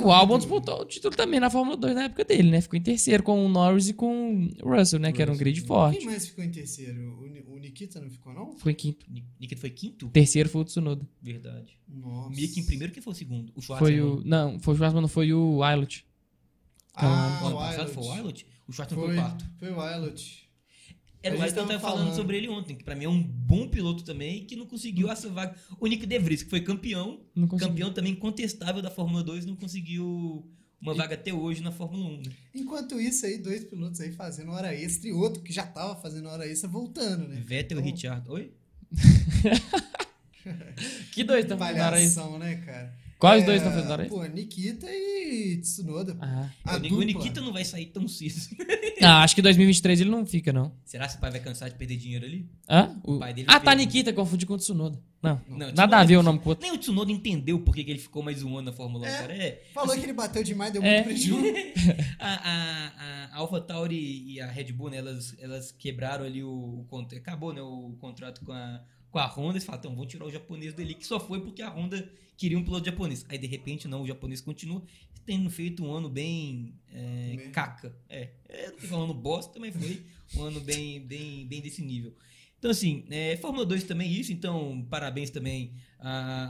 O Albon disputou o título também na Fórmula 2 na época dele, né? Ficou em terceiro com o Norris e com o Russell, né? Russell. Que era um grid forte. Quem mais ficou em terceiro? O, o Nikita não ficou, não? Ficou em quinto. Nikita foi quinto? Terceiro foi o Tsunoda. Verdade. Nossa. Mick em primeiro, quem foi o segundo? O Schwartzman. Foi o, não, foi o Schwartzman, não foi o Wilot. Ah, o ano passado foi o Wilot? O Schwartzman foi o quarto. Foi o Wilot. Era o que eu tava falando, falando sobre ele ontem, que pra mim é um bom piloto também, que não conseguiu essa vaga. O Nick De Vries, que foi campeão, campeão também incontestável da Fórmula 2, não conseguiu uma vaga até hoje na Fórmula 1. Né? Enquanto isso aí, dois pilotos aí fazendo hora extra e outro que já tava fazendo hora extra voltando, né? Vettel então... e Richard. Oi? que dois estão fazendo hora extra? né, cara? Quais é, dois fazendo hora extra? Pô, Nikita e Tsunoda. Ah. A o dupla. Nikita não vai sair tão cedo. Ah, acho que 2023 ele não fica, não. Será que o pai vai cansar de perder dinheiro ali? Hã? O, o pai dele ah, tá, Nikita, confundi com o Tsunoda. Não, não nada a ver o nome com o outro. Nem o Tsunoda entendeu por que ele ficou mais um ano na Fórmula 1, é, cara. É, falou assim, que ele bateu demais, deu é. muito prejuízo. a, a, a Alpha Tauri e a Red Bull, né, elas, elas quebraram ali o, o Acabou, né, o contrato com a, com a Honda. Eles falaram, então, vamos tirar o japonês dele, que só foi porque a Honda queria um piloto japonês. Aí, de repente, não, o japonês continua tendo feito um ano bem é, caca. É, é, não tô falando bosta, mas foi um ano bem, bem, bem desse nível. Então, assim, é, Fórmula 2 também isso, então parabéns também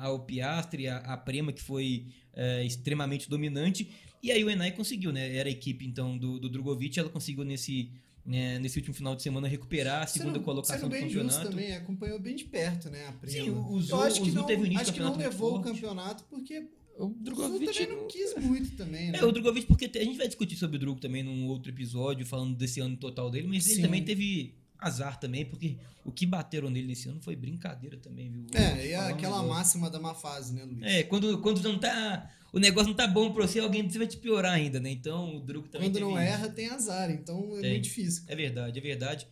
ao Piastri, a, a Prema, que foi é, extremamente dominante. E aí o Enai conseguiu, né? Era a equipe, então, do, do Drogovic, ela conseguiu nesse, né, nesse último final de semana recuperar a segunda sendo, colocação sendo bem do campeonato. Justo também, acompanhou bem de perto, né, a Prema. Sim, usou, Eu acho que não, teve acho que não levou o campeonato porque o Drogovic também não quis muito também, né? É, o Drogovic, porque a gente vai discutir sobre o Drogo também num outro episódio, falando desse ano total dele, mas Sim. ele também teve azar também, porque o que bateram nele nesse ano foi brincadeira também, viu? É, e aquela máxima da má fase, né, Luiz? É, quando, quando não tá. O negócio não tá bom pra você, alguém vai te piorar ainda, né? Então o Drugo também. Quando não erra, tem azar, então é tem. muito difícil. É verdade, é verdade.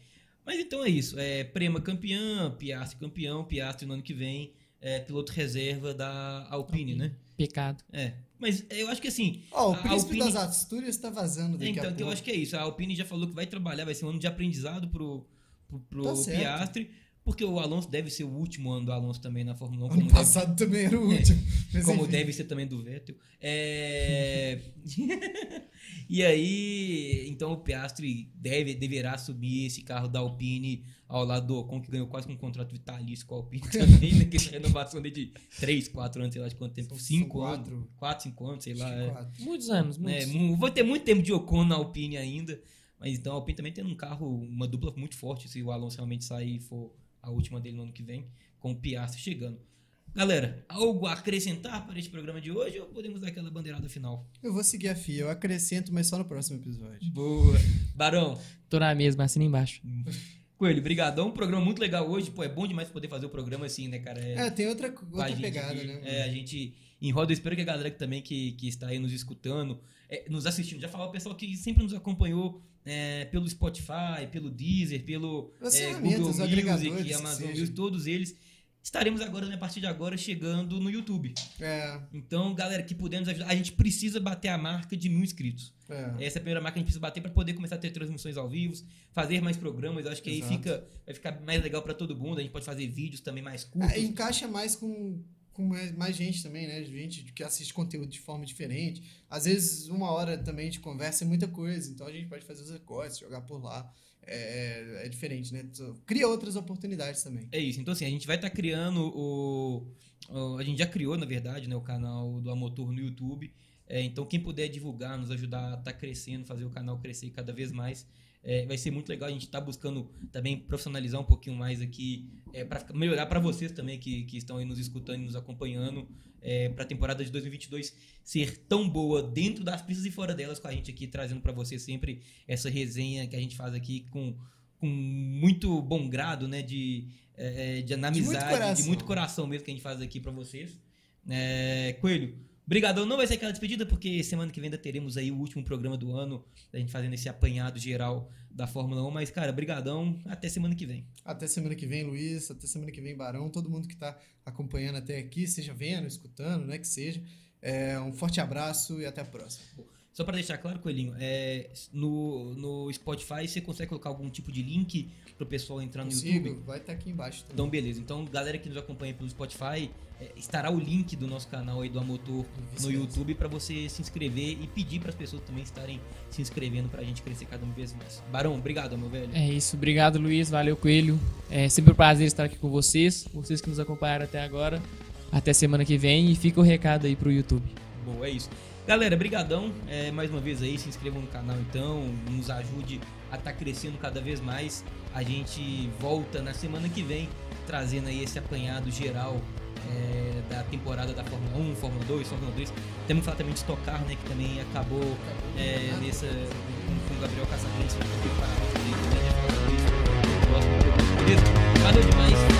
Mas então é isso. É, Prema campeão, Piastri campeão, Piastri no ano que vem, é, piloto reserva da Alpine, Alpine. né? Pecado. É. Mas eu acho que assim. Ó, oh, o príncipe Alpine... das Astúrias tá vazando daqui então, a pouco. eu acho que é isso. A Alpine já falou que vai trabalhar, vai ser um ano de aprendizado pro, pro, pro tá Piastri. Porque o Alonso deve ser o último ano do Alonso também na Fórmula 1. Ano passado deve... também era o último. É, como enfim. deve ser também do Vettel. É... e aí, então o Piastri deve, deverá subir esse carro da Alpine ao lado do Ocon, que ganhou quase um contrato vitalício com a Alpine também, né? Que renovação de 3, 4 anos, sei lá de quanto tempo. 5 anos. 4, 5 anos, sei lá. É. Muitos anos, muitos. É, vou ter muito tempo de Ocon na Alpine ainda. Mas então a Alpine também tem um carro, uma dupla muito forte, se o Alonso realmente sair e for a última dele no ano que vem, com o Piastri chegando. Galera, algo a acrescentar para este programa de hoje ou podemos dar aquela bandeirada final? Eu vou seguir a FIA, eu acrescento, mas só no próximo episódio. Boa. Barão. Tô na mesma, assina embaixo. Coelho, brigadão. Um programa muito legal hoje. Pô, é bom demais poder fazer o programa assim, né, cara? É, é tem outra, outra pegada, aqui, né? É, a gente enroda. Eu espero que a galera que também que, que está aí nos escutando, é, nos assistindo, já falou o pessoal que sempre nos acompanhou é, pelo Spotify, pelo Deezer, pelo é, Google Music, Amazon Music, todos eles estaremos agora, né, a partir de agora, chegando no YouTube. É. Então, galera, que pudermos ajudar, a gente precisa bater a marca de mil inscritos. É. Essa é a primeira marca que a gente precisa bater para poder começar a ter transmissões ao vivo, fazer mais programas. Eu acho que Exato. aí fica, vai ficar mais legal para todo mundo. A gente pode fazer vídeos também mais curtos. É, encaixa mais com, com mais, mais, gente também, né? Gente que assiste conteúdo de forma diferente. Às vezes, uma hora também de conversa é muita coisa. Então, a gente pode fazer os recortes, jogar por lá. É, é, diferente, né? Cria outras oportunidades também. É isso. Então, assim, a gente vai estar tá criando o, o, A gente já criou, na verdade, né, o canal do Amotor no YouTube. É, então, quem puder divulgar, nos ajudar a estar tá crescendo, fazer o canal crescer cada vez mais, é, vai ser muito legal. A gente está buscando também profissionalizar um pouquinho mais aqui, é, para melhorar para vocês também que, que estão aí nos escutando e nos acompanhando, é, para a temporada de 2022 ser tão boa dentro das pistas e fora delas, com a gente aqui trazendo para vocês sempre essa resenha que a gente faz aqui com, com muito bom grado, né? De, é, é, de, de, amizade, de muito coração mesmo que a gente faz aqui para vocês. É, Coelho, Obrigadão, não vai ser aquela despedida, porque semana que vem ainda teremos aí o último programa do ano, a gente fazendo esse apanhado geral da Fórmula 1. Mas, cara, brigadão, até semana que vem. Até semana que vem, Luiz, até semana que vem, Barão, todo mundo que está acompanhando até aqui, seja vendo, escutando, né, que seja. É, um forte abraço e até a próxima. Só para deixar claro, Coelhinho, é, no, no Spotify você consegue colocar algum tipo de link para o pessoal entrar no Consigo, YouTube? Vai estar tá aqui embaixo também. Então, beleza. Então, galera que nos acompanha pelo Spotify, é, estará o link do nosso canal aí do Amotor no YouTube para você se inscrever e pedir para as pessoas também estarem se inscrevendo para a gente crescer cada vez mais. Barão, obrigado, meu velho. É isso. Obrigado, Luiz. Valeu, Coelho. É sempre um prazer estar aqui com vocês, vocês que nos acompanharam até agora. Até semana que vem e fica o recado aí pro YouTube. Boa, é isso. Galera, brigadão é, mais uma vez aí, se inscrevam no canal então, nos ajude a estar tá crescendo cada vez mais. A gente volta na semana que vem trazendo aí esse apanhado geral é, da temporada da Fórmula 1, Fórmula 2, Fórmula 3. Temos que falar também de Stock Car, né, que também acabou é, nessa, com o Gabriel Casagrande, que foi para a Valeu demais.